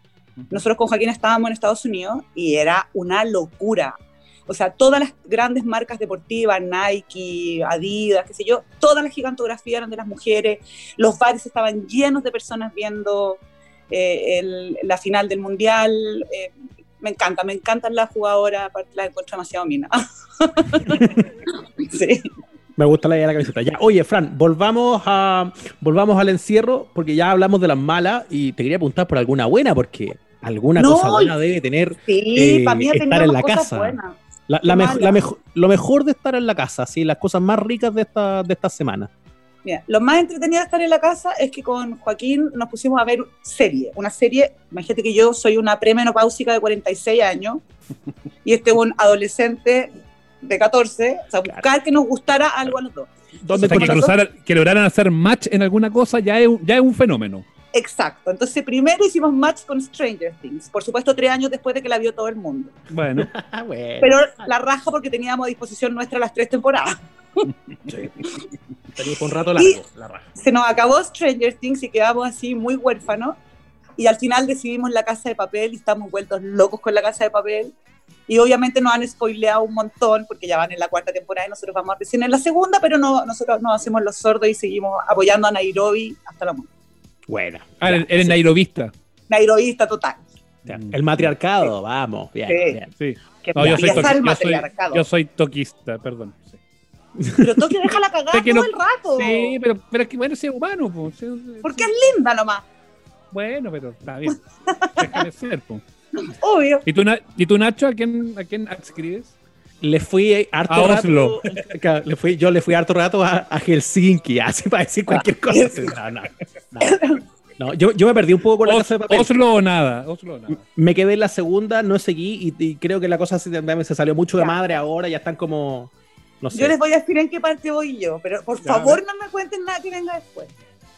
nosotros con Joaquín estábamos en Estados Unidos y era una locura. O sea, todas las grandes marcas deportivas, Nike, Adidas, qué sé yo, todas las gigantografías eran de las mujeres, los bares estaban llenos de personas viendo eh, el- la final del Mundial. eh, me encanta, me encantan las jugadoras, aparte las encuentro demasiado minas. sí. Me gusta la idea de la camiseta. Ya, oye, Fran, volvamos a volvamos al encierro, porque ya hablamos de las malas y te quería apuntar por alguna buena, porque alguna No, cosa buena debe tener Sí, Eh, para mí ha estar en la casa. la, la mejo- lo mejor de estar en la casa, sí, las cosas más ricas de esta, de esta semana. Mira, lo más entretenido de estar en la casa es que con Joaquín nos pusimos a ver serie. Una serie, imagínate que yo soy una premenopáusica de 46 años y este es un adolescente de 14. O sea, buscar que nos gustara algo a los dos. ¿Dónde O sea, que, Entonces, cruzara- que lograran hacer match en alguna cosa ya es, un- ya es un fenómeno. Exacto. Entonces, primero hicimos match con Stranger Things. Por supuesto, tres años después de que la vio todo el mundo. Bueno, bueno. Pero la raja porque teníamos a disposición nuestra las tres temporadas. Teníamos un rato largo, la raja. se nos acabó Stranger Things y quedamos así muy huérfanos. Y al final decidimos La Casa de Papel y estamos vueltos locos con La Casa de Papel. Y obviamente nos han spoileado un montón porque ya van en la cuarta temporada y nosotros vamos recién en la segunda, pero no, nosotros nos hacemos los sordos y seguimos apoyando a Nairobi hasta la muerte. Buena. ah, Ya, eres, sí, nairobista. Nairobista total. ya. El matriarcado, vamos. Bien, Sí. bien. Sí. Que No, yo, soy toqui- yo, soy, matriarcado. yo soy toquista, perdón. Sí, Pero Tokio deja la cagada todo no- el rato. Sí, pero, pero es que bueno, es humano. po. Porque sí. es linda nomás, Bueno, pero está bien. Déjame ser. po. obvio. ¿Y tú, ¿Y tú, Nacho, a quién, a quién adscribes? Le fui harto A rato. Le fui, yo le fui harto rato a, a Helsinki, así para decir cualquier cosa. No, no, no. No, yo, yo me perdí un poco con la Os- casa de papel. Oslo o nada. Oslo o nada. Me quedé en la segunda, no seguí y, y creo que la cosa se, se salió mucho de Ya. madre ahora, ya están como. No sé. Yo les voy a decir en qué parte voy yo, pero por Ya, favor no me cuenten nada que venga después.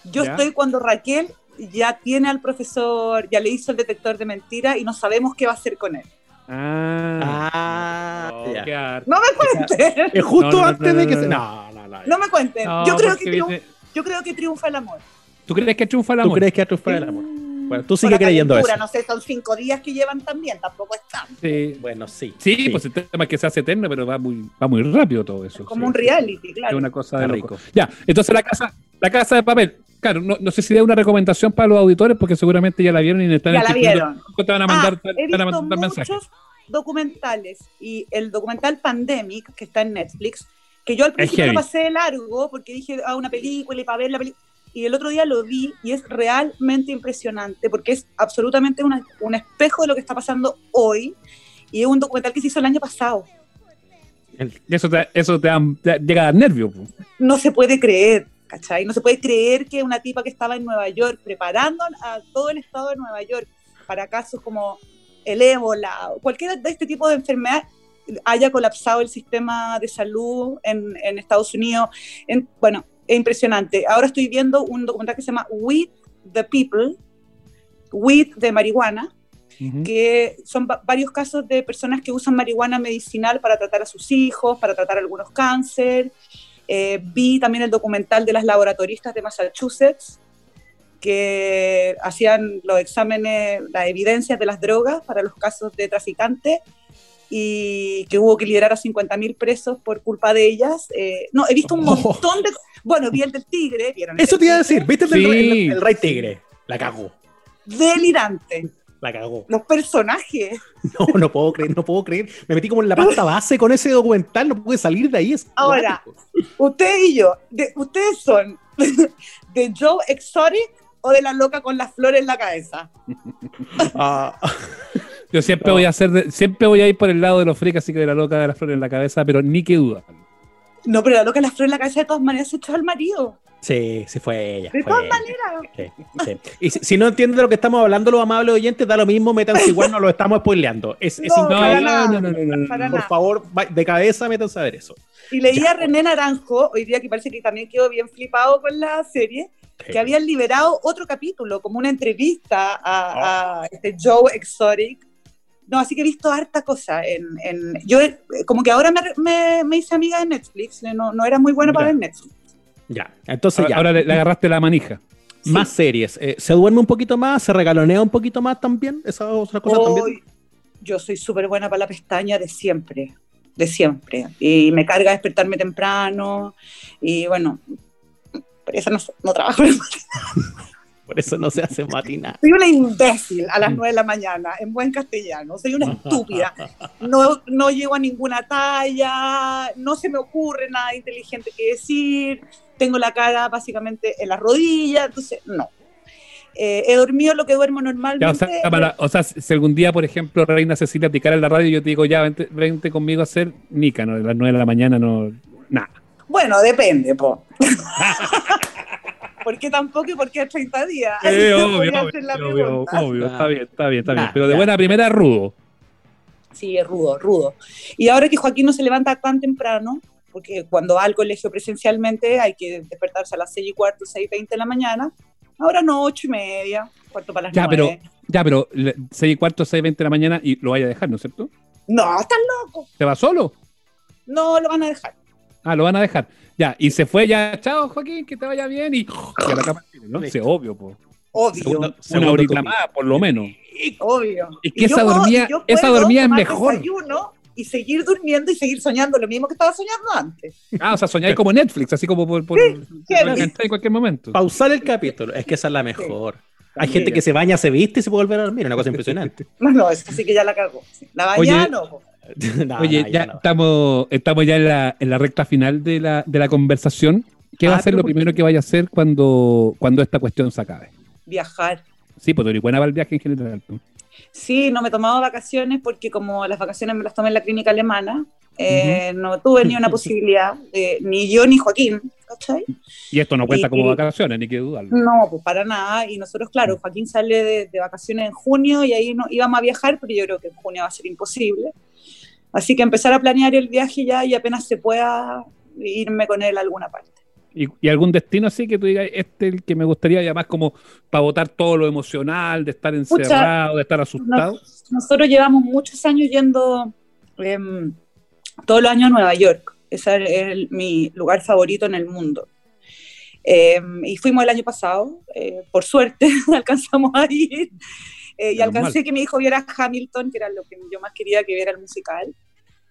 Yo Ya. estoy cuando Raquel ya tiene al profesor, ya le hizo el detector de mentiras y no sabemos qué va a hacer con él. Ah. Ah, Oh, ya. qué arte. No me cuenten, Es justo No, no, no, antes no, de que no, se. no. No, no, no. no me cuenten. No, yo, creo porque que triun- viene- yo creo que triunfa el amor. ¿Tú crees que triunfa el ¿Tú amor? crees que triunfa el amor? Bueno, tú Con sigue la creyendo eso. No sé, son cinco días que llevan también, tampoco es tanto. Sí. Bueno, sí. Sí, pues el tema es que se hace eterno, pero va muy, va muy rápido todo eso. Es como sí. un reality, Es claro. una cosa de Está loco. Ya, entonces la casa, la casa de papel. Claro, no, no sé si da una recomendación para los auditores porque seguramente ya la vieron y están Ya la vieron. Te van a mandar, Ah, he te van a visto mandar mensajes. muchos documentales y el documental Pandemic, que está en Netflix, que yo al principio lo pasé de largo porque dije, ah, una película y para ver la película. Y el otro día lo vi y es realmente impresionante porque es absolutamente una- un espejo de lo que está pasando hoy. Y es un documental que se hizo el año pasado. Eso te, eso te, llega a dar nervio. po. No se puede creer. ¿cachai? No se puede creer que una tipa que estaba en Nueva York preparando a todo el estado de Nueva York para casos como el ébola o cualquier de este tipo de enfermedad haya colapsado el sistema de salud en, en Estados Unidos. En- bueno, es impresionante. Ahora estoy viendo un documental que se llama With the People, With de marihuana, Ujú. que son va- varios casos de personas que usan marihuana medicinal para tratar a sus hijos, para tratar algunos cáncer. Eh, vi también el documental de las laboratoristas de Massachusetts que hacían los exámenes, las evidencias de las drogas para los casos de traficantes y que hubo que liberar a 50.000 presos por culpa de ellas. Eh, no, he visto un Oh. montón de... Bueno, vi el del tigre, ¿vieron? el Eso te iba a decir, ¿viste el, Sí. del- el- el Rey Tigre? La cagó, Delirante. la cagó. Los personajes. No, no puedo creer, no puedo creer. Me metí como en la pasta base con ese documental, no pude salir de ahí. es Ahora. Usted y yo, de- ¿ustedes son de Joe Exotic o de la loca con las flores en la cabeza? Ah, Yo siempre No. voy a hacer, de- siempre voy a ir por el lado de los freaks, así que de la loca de las flores en la cabeza, pero ni que duda. No, pero la loca con las flores en la cabeza de todas maneras se echó al marido. sí, sí fue ella. De fue todas ella. maneras. Sí, sí. Y si, si no entienden de lo que estamos hablando, los amables oyentes, da lo mismo, métanse igual, no lo estamos spoileando. Es, es No, para increíble. nada. no, no, no, no, Para no. Por nada. favor, de cabeza, métanse a ver eso. Y leía a René Naranjo, hoy día que parece que también quedó bien flipado con la serie, que habían liberado otro capítulo, como una entrevista a, a este Joe Exotic. No, así que he visto harta cosa. En, en- yo eh, como que ahora me, me, me hice amiga de Netflix, eh, no, no era muy buena para ver Netflix. Ya, entonces Ahora, ya. ahora le, le agarraste la manija. Más series. Eh, ¿Se duerme un poquito más? ¿Se regalonea un poquito más también? Esa otra cosa también. Yo soy súper buena para la pestaña de siempre, de siempre. Y me carga despertarme temprano. Y bueno, por eso no, no trabajo. Por eso no se hace matina. Soy una imbécil a las 9 de la mañana, en buen castellano. Soy una estúpida. No, no llego a ninguna talla, no se me ocurre nada inteligente que decir. Tengo la cara básicamente en las rodillas, entonces no. Eh, he dormido lo que duermo Ya, o, normalmente. sea, para- o sea, si algún día, por ejemplo, Reina Cecilia picara en la radio, yo te digo, ya, vente, vente conmigo a hacer Nica, ¿no? A las 9 de la mañana, no. Nada. Bueno, depende, po. ¿Por qué tampoco y por qué 30 días? Eh, obvio, está bien, está bien, está bien. Pero de buena primera, rudo. Sí, es rudo, rudo. Y ahora que Joaquín no se levanta tan temprano, porque cuando va al colegio presencialmente hay que despertarse a las 6 y cuarto, 6 y 20 de la mañana, ahora no, 8 y media, cuarto para las Ya, pero, 9. ya, pero 6 y cuarto, 6 y 20 de la mañana y lo vaya a dejar, ¿no es cierto? No, estás loco. ¿Se va solo? No lo van a dejar. Ah, lo van a dejar. Ya, y se fue ya, chao Joaquín, que te vaya bien y, y a la cama, ¿no? Sí, obvio, po. Obvio, Una horita más, por lo menos. obvio. Es que Y esa dormía- esa dormía es mejor. desayuno y seguir durmiendo y seguir soñando lo mismo que estaba soñando antes. Ah, o sea, soñáis como Netflix, así como por, por, en cualquier momento. Pausar el capítulo. Es que esa es la mejor. Hay También. gente que se baña, se viste y se puede volver a dormir. Una cosa impresionante. No, no, eso sí que ya la cagó. sí. La Oye, mañana no. No, Oye, no, ya no. estamos, estamos ya en la, en la recta final de la, de la conversación. ¿Qué va Ah, a ser lo primero que vaya a hacer cuando, cuando esta cuestión se acabe? Viajar. Sí, pues buena para el viaje en general. Sí, no me he tomado vacaciones porque como las vacaciones me las tomé en la clínica alemana, eh, no tuve ni una posibilidad, de- ni yo ni Joaquín, ¿cachai? Y esto no cuenta Y- como vacaciones, ni que dudarlo. No, pues para nada. Y nosotros, claro, Joaquín sale de, de vacaciones en junio y ahí no, íbamos a viajar, pero yo creo que en junio va a ser imposible. Así que empezar a planear el viaje ya y apenas se pueda irme con él a alguna parte. ¿Y, y algún destino así que tú digas, este es el que me gustaría, ya más como para botar todo lo emocional, de estar encerrado, de estar asustado? Nos- nosotros llevamos muchos años yendo em, todos los años a Nueva York. Ese es el- mi lugar favorito en el mundo. Em, y fuimos el año pasado, eh, por suerte alcanzamos a ir. Eh, y alcancé mal. que mi hijo viera Hamilton, que era lo que yo más quería que viera el musical.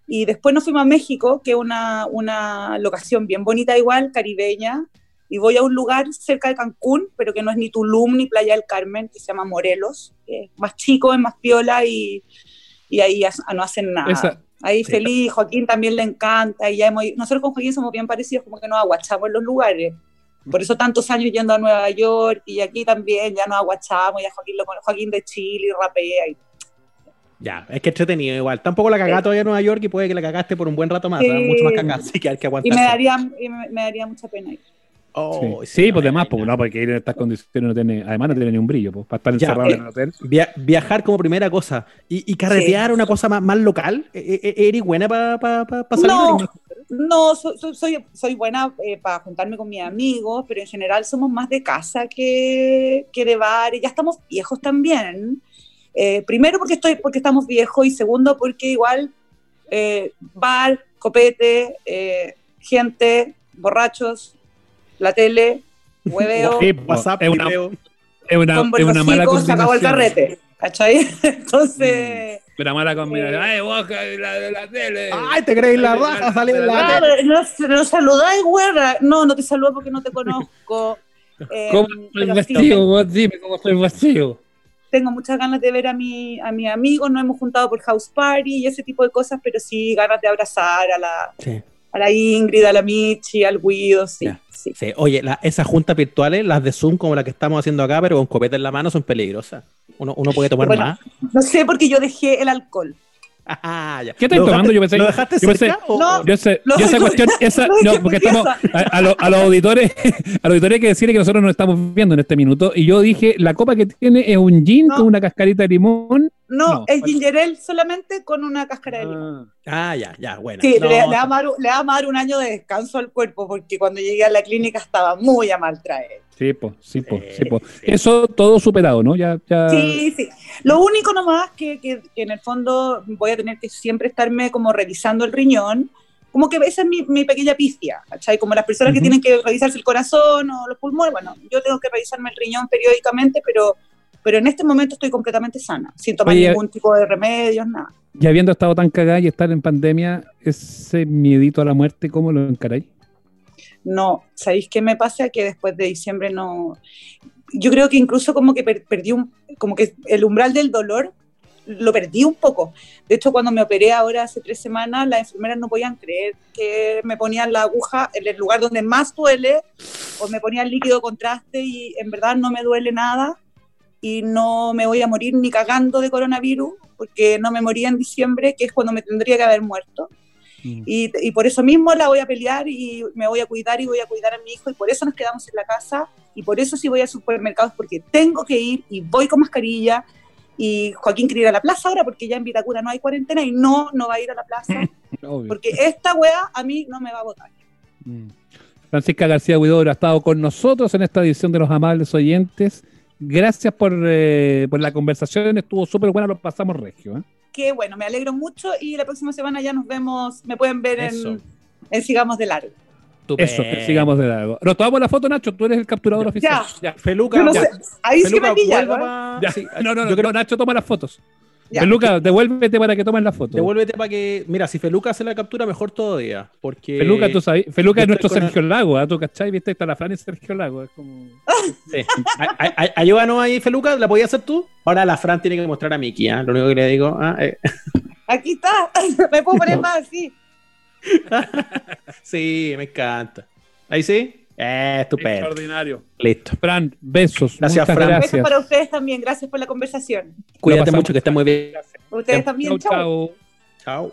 Y después nos fuimos a México, que es una, una locación bien bonita igual, caribeña. Y voy a un lugar cerca de Cancún, pero que no es ni Tulum ni Playa del Carmen, que se llama Morelos, que es más chico, es más piola y, y ahí as- no hacen nada. Esa- ahí sí. feliz, Joaquín también le encanta. Y ya hemos, nosotros con Joaquín somos bien parecidos, como que nos aguachamos en los lugares. Por eso tantos años yendo a Nueva York y aquí también ya nos aguachamos, ya Joaquín, lo, Joaquín de Chile y rapea. Y, Ya, es que entretenido igual. Tampoco la cagaste todavía en Nueva York y puede que la cagaste por un buen rato más. Sí. Mucho más cagada, así que hay que y aguantarse. me daría, y me, me daría mucha pena ir. Oh, sí, sí, pues ay, demás, ay, pues no, porque ir en estas condiciones no tiene, además no tiene ni un brillo, pues, para estar Ya, encerrado eh, en el hotel. Via- viajar como primera cosa y, y carretear Sí. una cosa más, más local. Eh, eh, ¿Eres buena para salir? No, ¿Eres más- No, so- so- soy, soy buena para juntarme con mis amigos, pero en general somos más de casa que, que de bar. Y ya estamos viejos también. Eh, primero porque, estoy, porque estamos viejos y segundo porque igual eh, bar, copete, eh, gente, borrachos, la tele, hueveo, WhatsApp, es una, video. es una, es una mala bolsicos, se acabó el carrete. ¿Cachai? Entonces... Una mala combinación. Eh. Ay, vos, la de la tele. Ay, te crees la raja, sale en la Ah, tele. no, no saludáis, güera. No, no te saludo porque no te conozco. Eh, ¿Cómo estoy pero sí, vestido? Vos dime cómo estoy vestido. tengo muchas ganas de ver a mi, a mi amigo, nos hemos juntado por house party y ese tipo de cosas, pero sí ganas de abrazar a la, Sí, a la Ingrid, a la Michi, al Guido, sí, sí. sí. Oye, la- esas juntas virtuales, las de Zoom como la que estamos haciendo acá, pero con copete en la mano, son peligrosas. Uno, uno puede tomar Bueno, más. No sé porque yo dejé el alcohol. Ah, ya. ¿Qué estás ¿Lo dejaste- tomando? Yo pensé- ¿Lo dejaste yo pensé- cerca? No. Yo sé, No, yo esa no, cuestión, esa, no, porque estamos, a, a los- a los auditores, a los auditores hay que decirle que nosotros nos estamos viendo en este minuto, y yo dije, la copa que tiene es un gin No. con una cascarita de limón. No, No, el bueno. ginger ale solamente con una cáscara de limón. Ah, ya, ya, bueno. Sí, No, le, le vamos a dar, le vamos a dar un año de descanso al cuerpo porque cuando llegué a la clínica estaba muy a mal traer. Sí, pues, sí, pues, Sí, sí, po. sí. Eso todo superado, ¿no? Ya, ya. Sí, sí. Lo único nomás que, que, que en el fondo voy a tener que siempre estarme como revisando el riñón, como que esa es mi, mi pequeña picia, ¿cachai? Como las personas que Ujú. tienen que revisarse el corazón o los pulmones, bueno, yo tengo que revisarme el riñón periódicamente, pero, pero en este momento estoy completamente sana, sin tomar Oye, ningún tipo de remedios, nada. Y habiendo estado tan cagada y estar en pandemia, ese miedito a la muerte, ¿cómo lo encaráis? No, ¿sabéis qué me pasa? Que después de diciembre no... Yo creo que incluso como que per- perdí un... como que el umbral del dolor lo perdí un poco. De hecho, cuando me operé ahora hace tres semanas, las enfermeras no podían creer que me ponían la aguja en el lugar donde más duele, o me ponían líquido contraste y en verdad no me duele nada y no me voy a morir ni cagando de coronavirus, porque no me moría en diciembre, que es cuando me tendría que haber muerto. Y, y por eso mismo la voy a pelear y me voy a cuidar y voy a cuidar a mi hijo y por eso nos quedamos en la casa y por eso sí voy al supermercado es porque tengo que ir y voy con mascarilla y Joaquín quiere ir a la plaza ahora porque ya en Vitacura no hay cuarentena y no, no va a ir a la plaza porque esta wea a mí no me va a votar. Mm. Francisca García Huidobro ha estado con nosotros en esta edición de Los Amables Oyentes. Gracias por, eh, por la conversación, estuvo súper buena, lo pasamos regio. ¿eh? Que bueno, me alegro mucho y la próxima semana ya nos vemos, me pueden ver en, en Sigamos de Largo. Eso, que sigamos de largo. Nos tomamos la foto, Nacho, tú eres el capturador oficial. Ya. Ya, Feluca, no ya. ahí sí que Feluca, me sí, No, no, no, yo creo- no, Nacho toma las fotos. Ya. Feluca, devuélvete para que tomen la foto. Devuélvete para que. Mira, si Feluca hace la captura, mejor todavía. Porque. Feluca, tú sabes, Feluca yo es nuestro con Sergio Lago, ¿ah? ¿tú cachai? ¿Viste? Está la Fran y Sergio Lago. Es como... Sí. Ay- ay- ay- Ayúdanos ahí, Feluca. ¿La podías hacer tú? Ahora la Fran tiene que mostrar a Miki, ¿ah? Lo único que le digo. ah, eh. Aquí está, me puedo poner más así. Sí, me encanta. Ahí sí. Eh, estupendo. Extraordinario. Listo. Fran, besos. Gracias, muchas Fran. gracias. Besos para ustedes también, gracias por la conversación. Cuídate mucho, que estés muy bien. Ustedes también, Chau, chao. chau. Chao.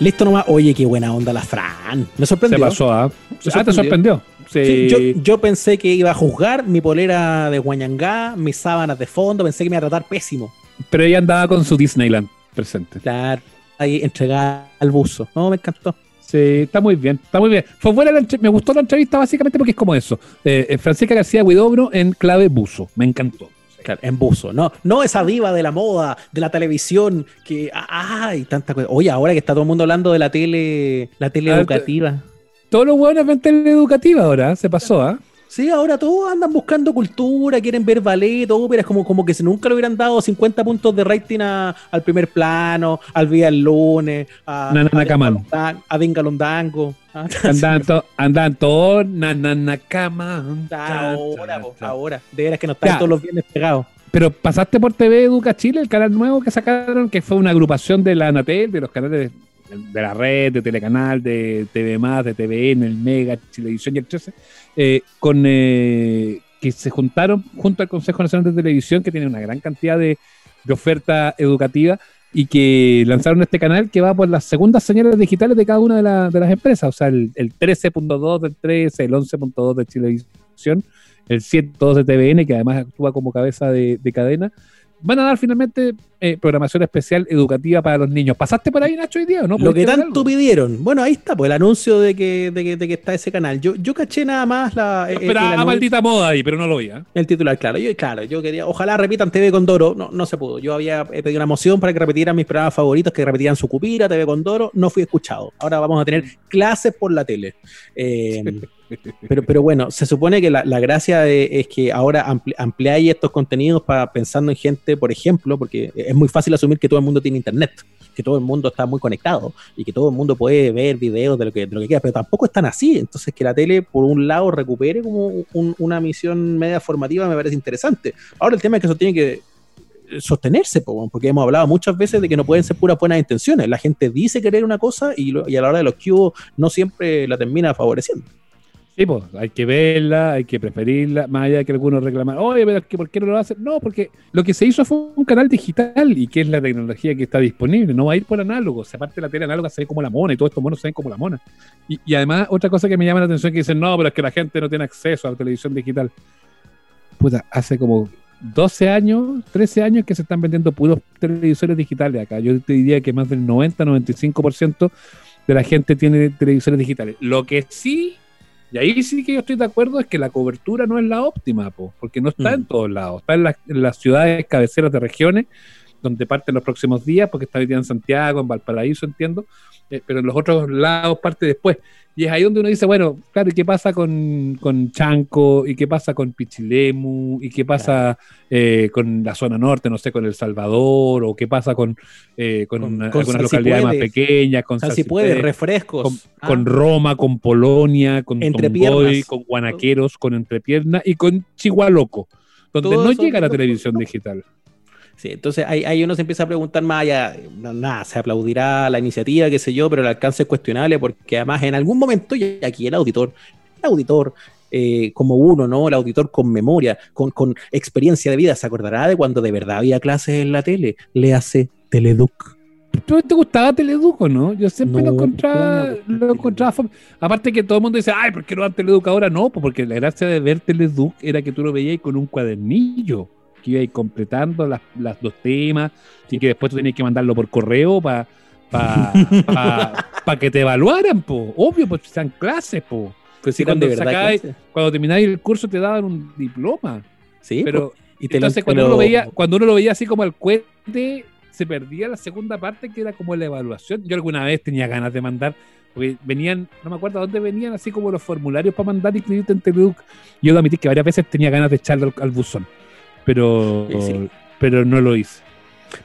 Listo nomás. Oye, qué buena onda la Fran. Me Se sorprendió. pasó, ¿ah? Se Ah, te sorprendió. Sí. Sí, yo, yo pensé que iba a juzgar mi polera de Guañangá, mis sábanas de fondo, pensé que me iba a tratar pésimo. Pero ella andaba con su Disneyland presente. Claro, ahí entregada al buzo. No, me encantó. Sí, está muy bien, está muy bien. Fue buena la me gustó la entrevista básicamente porque es como eso. Eh, eh, Francisca García Huidobro en clave buzo, me encantó. Claro, en buzo. No, no esa diva de la moda, de la televisión, que ay, tanta cosa. Oye, ahora que está todo el mundo hablando de la tele, la tele Ah, educativa. Todos los buenos ven tele educativa ahora, se pasó, ¿ah? Sí, ahora todos andan buscando cultura, quieren ver ballet, ópera, es como, como que si nunca le hubieran dado 50 puntos de rating a- al primer plano, al Vía el lunes, a, Na, na, na, a, a Dingalondango. Ah, Andaban, to- andaban todos na, na, na, cama. ahora, po, ahora. De veras que no están Ya. todos los viernes pegados. Pero pasaste por TV Educa Chile, el canal nuevo que sacaron, que fue una agrupación de la Anatel, de los canales de, de la red, de Telecanal, de TV de TVN, el Mega, Chilevisión y el 13, eh, con, eh, que se juntaron junto al Consejo Nacional de Televisión, que tiene una gran cantidad de, de oferta educativa, y que lanzaron este canal que va por las segundas señales digitales de cada una de, la- de las empresas. O sea, el, el 13.2 del 13, el 11.2 de Chilevisión, el 7.2 de TVN, que además actúa como cabeza de cadena. Van a dar finalmente eh, programación especial educativa para los niños. ¿Pasaste por ahí, Nacho, hoy día o no? Lo que ¿Pudiste ver tanto algo? pidieron. Bueno, ahí está, pues el anuncio de que, de que, de que está ese canal. Yo, yo caché nada más la, el- el Esperaba anuncio- maldita moda ahí, pero no lo vi. ¿eh? el titular, claro. Yo, claro, yo quería, ojalá repitan TV Condoro. No, no se pudo. Yo había he pedido una moción para que repitieran mis programas favoritos, que repitieran su cupira, TV Condoro. No fui escuchado. Ahora vamos a tener clases por la tele. Eh, pero, pero bueno, se supone que la, la gracia de- es que ahora ampli- ampliáis estos contenidos para pensando en gente, por ejemplo, porque es muy fácil asumir que todo el mundo tiene internet, que todo el mundo está muy conectado y que todo el mundo puede ver videos de lo que, de lo que quiera, pero tampoco es tan así. Entonces, que la tele, por un lado, recupere como un- una misión media formativa me parece interesante. Ahora, el tema es que eso tiene que sostenerse, po, porque hemos hablado muchas veces de que no pueden ser puras buenas intenciones. La gente dice querer una cosa y, lo- y a la hora de los cubos no siempre la termina favoreciendo. Sí, pues, hay que verla, hay que preferirla, más allá de que algunos reclaman, oye, pero ¿por qué no lo hacen? No, porque lo que se hizo fue un canal digital y que es la tecnología que está disponible, no va a ir por análogo, se aparte la tele análoga se ve como la mona y todos estos monos se ven como la mona. Y, y además, otra cosa que me llama la atención es que dicen, no, pero es que la gente no tiene acceso a la televisión digital. Puta, hace como 12 años, 13 años que se están vendiendo puros televisores digitales acá. Yo te diría que más del 90-95% de la gente tiene televisores digitales. Lo que sí y ahí sí que yo estoy de acuerdo es que la cobertura no es la óptima, po, porque no está Mm. en todos lados. Está en, las- en las ciudades cabeceras de regiones, donde parten los próximos días, porque está hoy día en Santiago, en Valparaíso, entiendo, eh, pero en los otros lados parte después. Y es ahí donde uno dice, bueno, claro, ¿y qué pasa con, con Chanco? ¿Y qué pasa con Pichilemu? ¿Y qué pasa eh, con la zona norte, no sé, con El Salvador? ¿O qué pasa con, eh, con, Con- una- con algunas localidades más pequeñas? Con si puede, refrescos. con, Ah, con Roma, con Polonia, con piernas. con Guanaqueros, con Entrepierna y con Chihualoco, donde Todos no llega la televisión digital. Sí, entonces ahí, ahí uno se empieza a preguntar más allá, no, nada, se aplaudirá la iniciativa, qué sé yo, pero el alcance es cuestionable porque además en algún momento, y aquí el auditor, el auditor eh, como uno, ¿no? El auditor con memoria, con, con experiencia de vida, se acordará de cuando de verdad había clases en la tele, le hace Teleduc. ¿Tú te gustaba Teleduc o no? Yo siempre No, lo encontraba, ¿cómo no? lo encontraba. Aparte que todo el mundo dice, ay, ¿por qué no dan Teleduc ahora? No, porque la gracia de ver Teleduc era que tú lo veías con un cuadernillo, que ibas completando las, las dos temas y que después tú tenías que mandarlo por correo para que te evaluaran, po. Obvio, pues sean clases, po. Pues Sí, cuando sacáis-. Cuando termináis el curso te daban un diploma. Sí, Pero y te lo- entonces cuando, lo- uno lo veía, cuando uno lo veía así como al cohete, se perdía la segunda parte que era como la evaluación. Yo alguna vez tenía ganas de mandar, porque venían, no me acuerdo dónde venían, así como los formularios para mandar y inscribirte en Teleduc. Yo debo admitir que varias veces tenía ganas de echarle al, al buzón, pero, Sí, sí. pero no lo hice.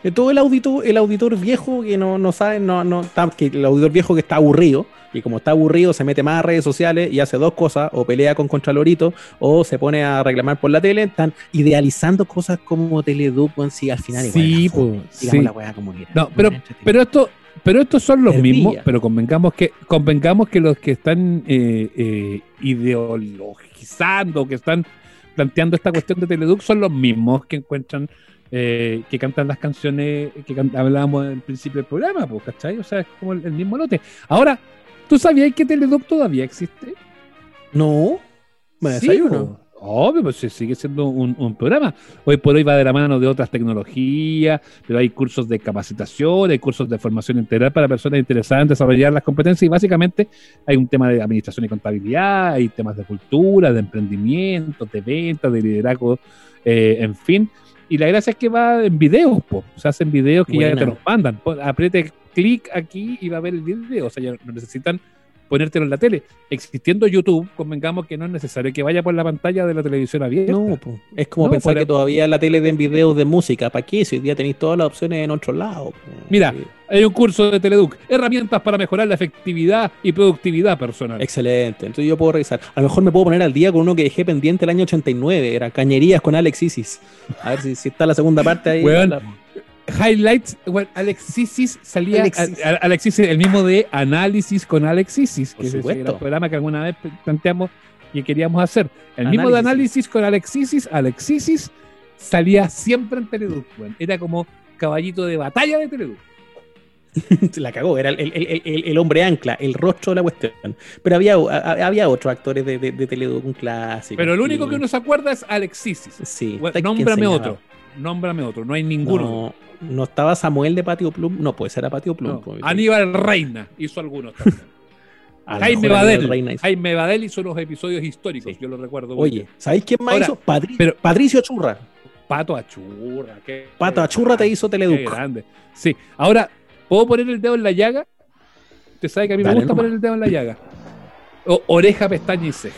De todo el auditor, el auditor viejo que no, no sabe, no, no, que el auditor viejo que está aburrido, y como está aburrido, se mete más a redes sociales y hace dos cosas, o pelea con Contralorito, o se pone a reclamar por la tele, están idealizando cosas como Teleduc, si al final igual Sí, fome, pues, digamos sí. la weá como quiera. No, pero, pero esto, pero estos son los mismos, pero convengamos que, convengamos que los que están eh, eh, ideologizando, que están planteando esta cuestión de Teleduc son los mismos que encuentran, eh, que cantan las canciones que can- hablábamos al principio del programa, pues, ¿cachai? O sea, es como el, el mismo lote. Ahora, ¿tú sabías que Teleduc todavía existe? no, me Sí, desayuno. Po. Obvio, pues sigue siendo un, un programa. Hoy por hoy va de la mano de otras tecnologías, pero hay cursos de capacitación, hay cursos de formación integral para personas interesadas en desarrollar las competencias y básicamente hay un tema de administración y contabilidad, hay temas de cultura, de emprendimiento, de ventas, de liderazgo, eh, en fin. Y la gracia es que va en videos, po. o sea, hacen videos que ya te los mandan. Pon- Apriete clic aquí y va a ver el video, o sea, ya no necesitan ponértelo en la tele. Existiendo YouTube, convengamos que no es necesario que vaya por la pantalla de la televisión abierta. No, po. es como No, pensar para- que todavía la tele den videos de música. ¿Para qué? Si hoy día tenéis todas las opciones en otro lado. po. Mira. Hay un curso de Teleduc, herramientas para mejorar la efectividad y productividad personal. Excelente. Entonces yo puedo revisar. A lo mejor me puedo poner al día con uno que dejé pendiente el año 89. Era Cañerías con Alex Isis. A ver si, si está la segunda parte ahí. La- Highlights, bueno, Alexisis salía, Alexis. a- a- Alexisis, el mismo de análisis con Alexisis, Por que es el programa que alguna vez planteamos y queríamos hacer. El mismo de Análisis. con Alexisis, Alexisis salía siempre en Teleduc. Era como caballito de batalla de Teledu. Se la cagó, era el, el- el- hombre ancla, el rostro de la cuestión. Pero había, a- había otros actores de, de, de Teledu un clásico. Pero el único que uno se acuerda es Alexisis. Sí. Bueno, ¿quién nómbrame otro. Nómbrame otro. No hay ninguno. No, no estaba Samuel de Patio Plum. No, puede ser a Patio Plum. No. pues. Aníbal Reina hizo algunos también. Jaime Badel. Reina hizo. Jaime Badel hizo unos episodios históricos, Sí. yo lo recuerdo. Oye, bien. ¿sabéis quién más Ahora, hizo? Patri- pero- Patricio Churra. Pato Achurra. qué- Pato Achurra te grande, hizo Qué Teleduc. grande. Sí. Ahora, ¿puedo poner el dedo en la llaga? Usted sabe que a mí Dale me gusta nomás. poner el dedo en la llaga. O- oreja, pestaña y ceja.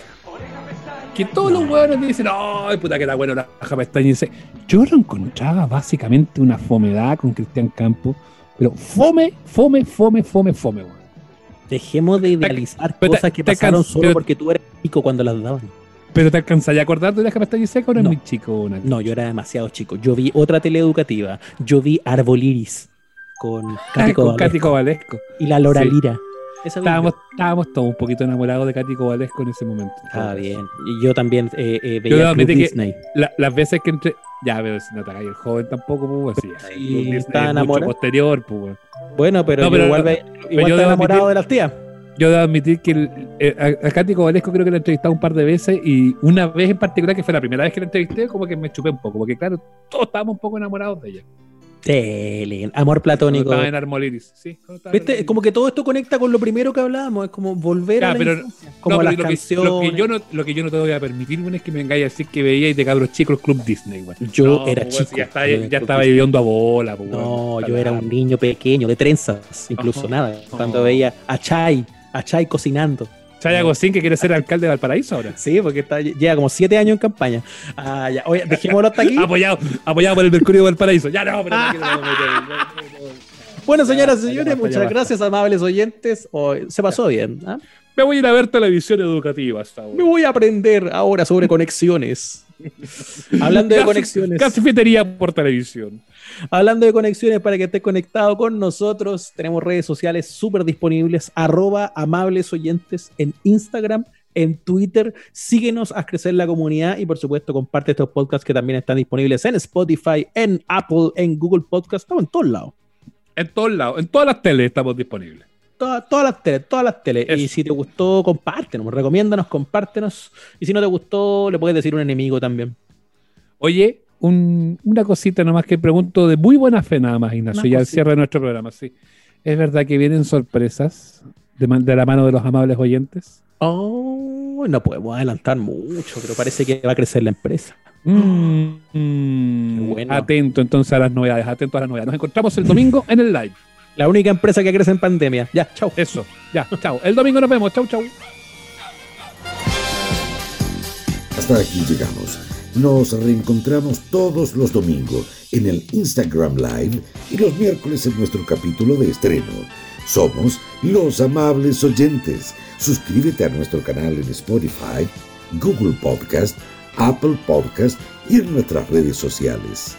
Que todos los huevones dicen, ¡ay, puta que era bueno oreja, pestaña y ceja! Yo lo encontraba básicamente una fomedad con Cristian Campos, pero fome, fome, fome, fome, fome, weón. Dejemos de idealizar te- cosas que pasaron solo pero- porque tú eres chico cuando las daban. ¿Pero te alcanzaría a acordar de oreja, pestaña ceja o no, No. muy chico? Una? No, yo era demasiado chico. Yo vi otra teleeducativa. Yo vi Arboliris con Katy Kovalesco. y la Lora Sí. Lira. Estábamos, yo. estábamos todos un poquito enamorados de Katy Kovalesco en ese momento. Ah, bien. Y yo también eh, eh, Yo veía debo Club admitir que- Disney. La- las veces que entre. Ya, pero si no te el joven tampoco, pues, así. Disney está enamorado. posterior, pues. Bueno, pero, No, yo pero- igual, ve- igual yo está enamorado admitir- de las tías. Yo debo admitir que el- eh, a, a Katy Kovalesco creo que la he entrevistado un par de veces y una vez en particular, que fue la primera vez que la entrevisté, como que me chupé un poco, porque claro, todos estábamos un poco enamorados de ella. Tele, amor platónico. estaba en Armoliris, sí. en ¿Viste? Como que todo esto conecta con lo primero que hablábamos, es como volver Ya, a la pero- infancia, como No, pero las lo que, canciones. lo, que yo no, lo que yo no te voy a permitir, es que me vengáis a decir que veíais de cabros chicos el Club Disney, weón. Yo No, era pues, chico. Ya estaba, ya viviendo a bola, pues. No, yo era un niño pequeño, de trenzas, incluso nada. Cuando veía a Chai, a Chai cocinando. Chaya Gocín que quiere ser alcalde de Valparaíso ahora. Sí, porque está, lleva como siete años en campaña. Ah, ya. Oye, dejémoslo hasta aquí. Apoyado, apoyado por el Mercurio de Valparaíso. Ya no, pero no quiero- no, no, no, no, no. Bueno, señoras y señores, muchas gracias, amables oyentes. Hoy se pasó bien. ¿ah? Me voy a ir a ver televisión educativa hasta ahora. Me voy a aprender ahora sobre conexiones. Hablando de conexiones. Gasifitería por televisión. Hablando de conexiones, para que estés conectado con nosotros, tenemos redes sociales súper disponibles, arroba amables oyentes en Instagram, en Twitter. Síguenos a crecer la comunidad y por supuesto comparte estos podcasts que también están disponibles en Spotify, en Apple, en Google Podcast, estamos en todos lados. En todos lados, en todas las teles estamos disponibles. Toda- todas las teles, todas las teles. Eso. Y si te gustó, compártenos, recomiéndanos, compártenos. Y si no te gustó, le puedes decir un enemigo también. Oye, un- una cosita nomás que pregunto de muy buena fe nada más, Ignacio, Una ya al cierre de nuestro programa, sí. ¿Es verdad que vienen sorpresas de, de la mano de los amables oyentes? Oh, no podemos adelantar mucho, pero parece que va a crecer la empresa. Mm, mm, bueno. Atento entonces a las novedades, atento a las novedades. Nos encontramos el domingo en el live. La única empresa que crece en pandemia. Ya, chao. Eso, ya, chao. El domingo nos vemos, chau, chau. Hasta aquí llegamos. Nos reencontramos todos los domingos en el Instagram Live y los miércoles en nuestro capítulo de estreno. Somos los amables oyentes. Suscríbete a nuestro canal en Spotify, Google Podcast, Apple Podcast y en nuestras redes sociales.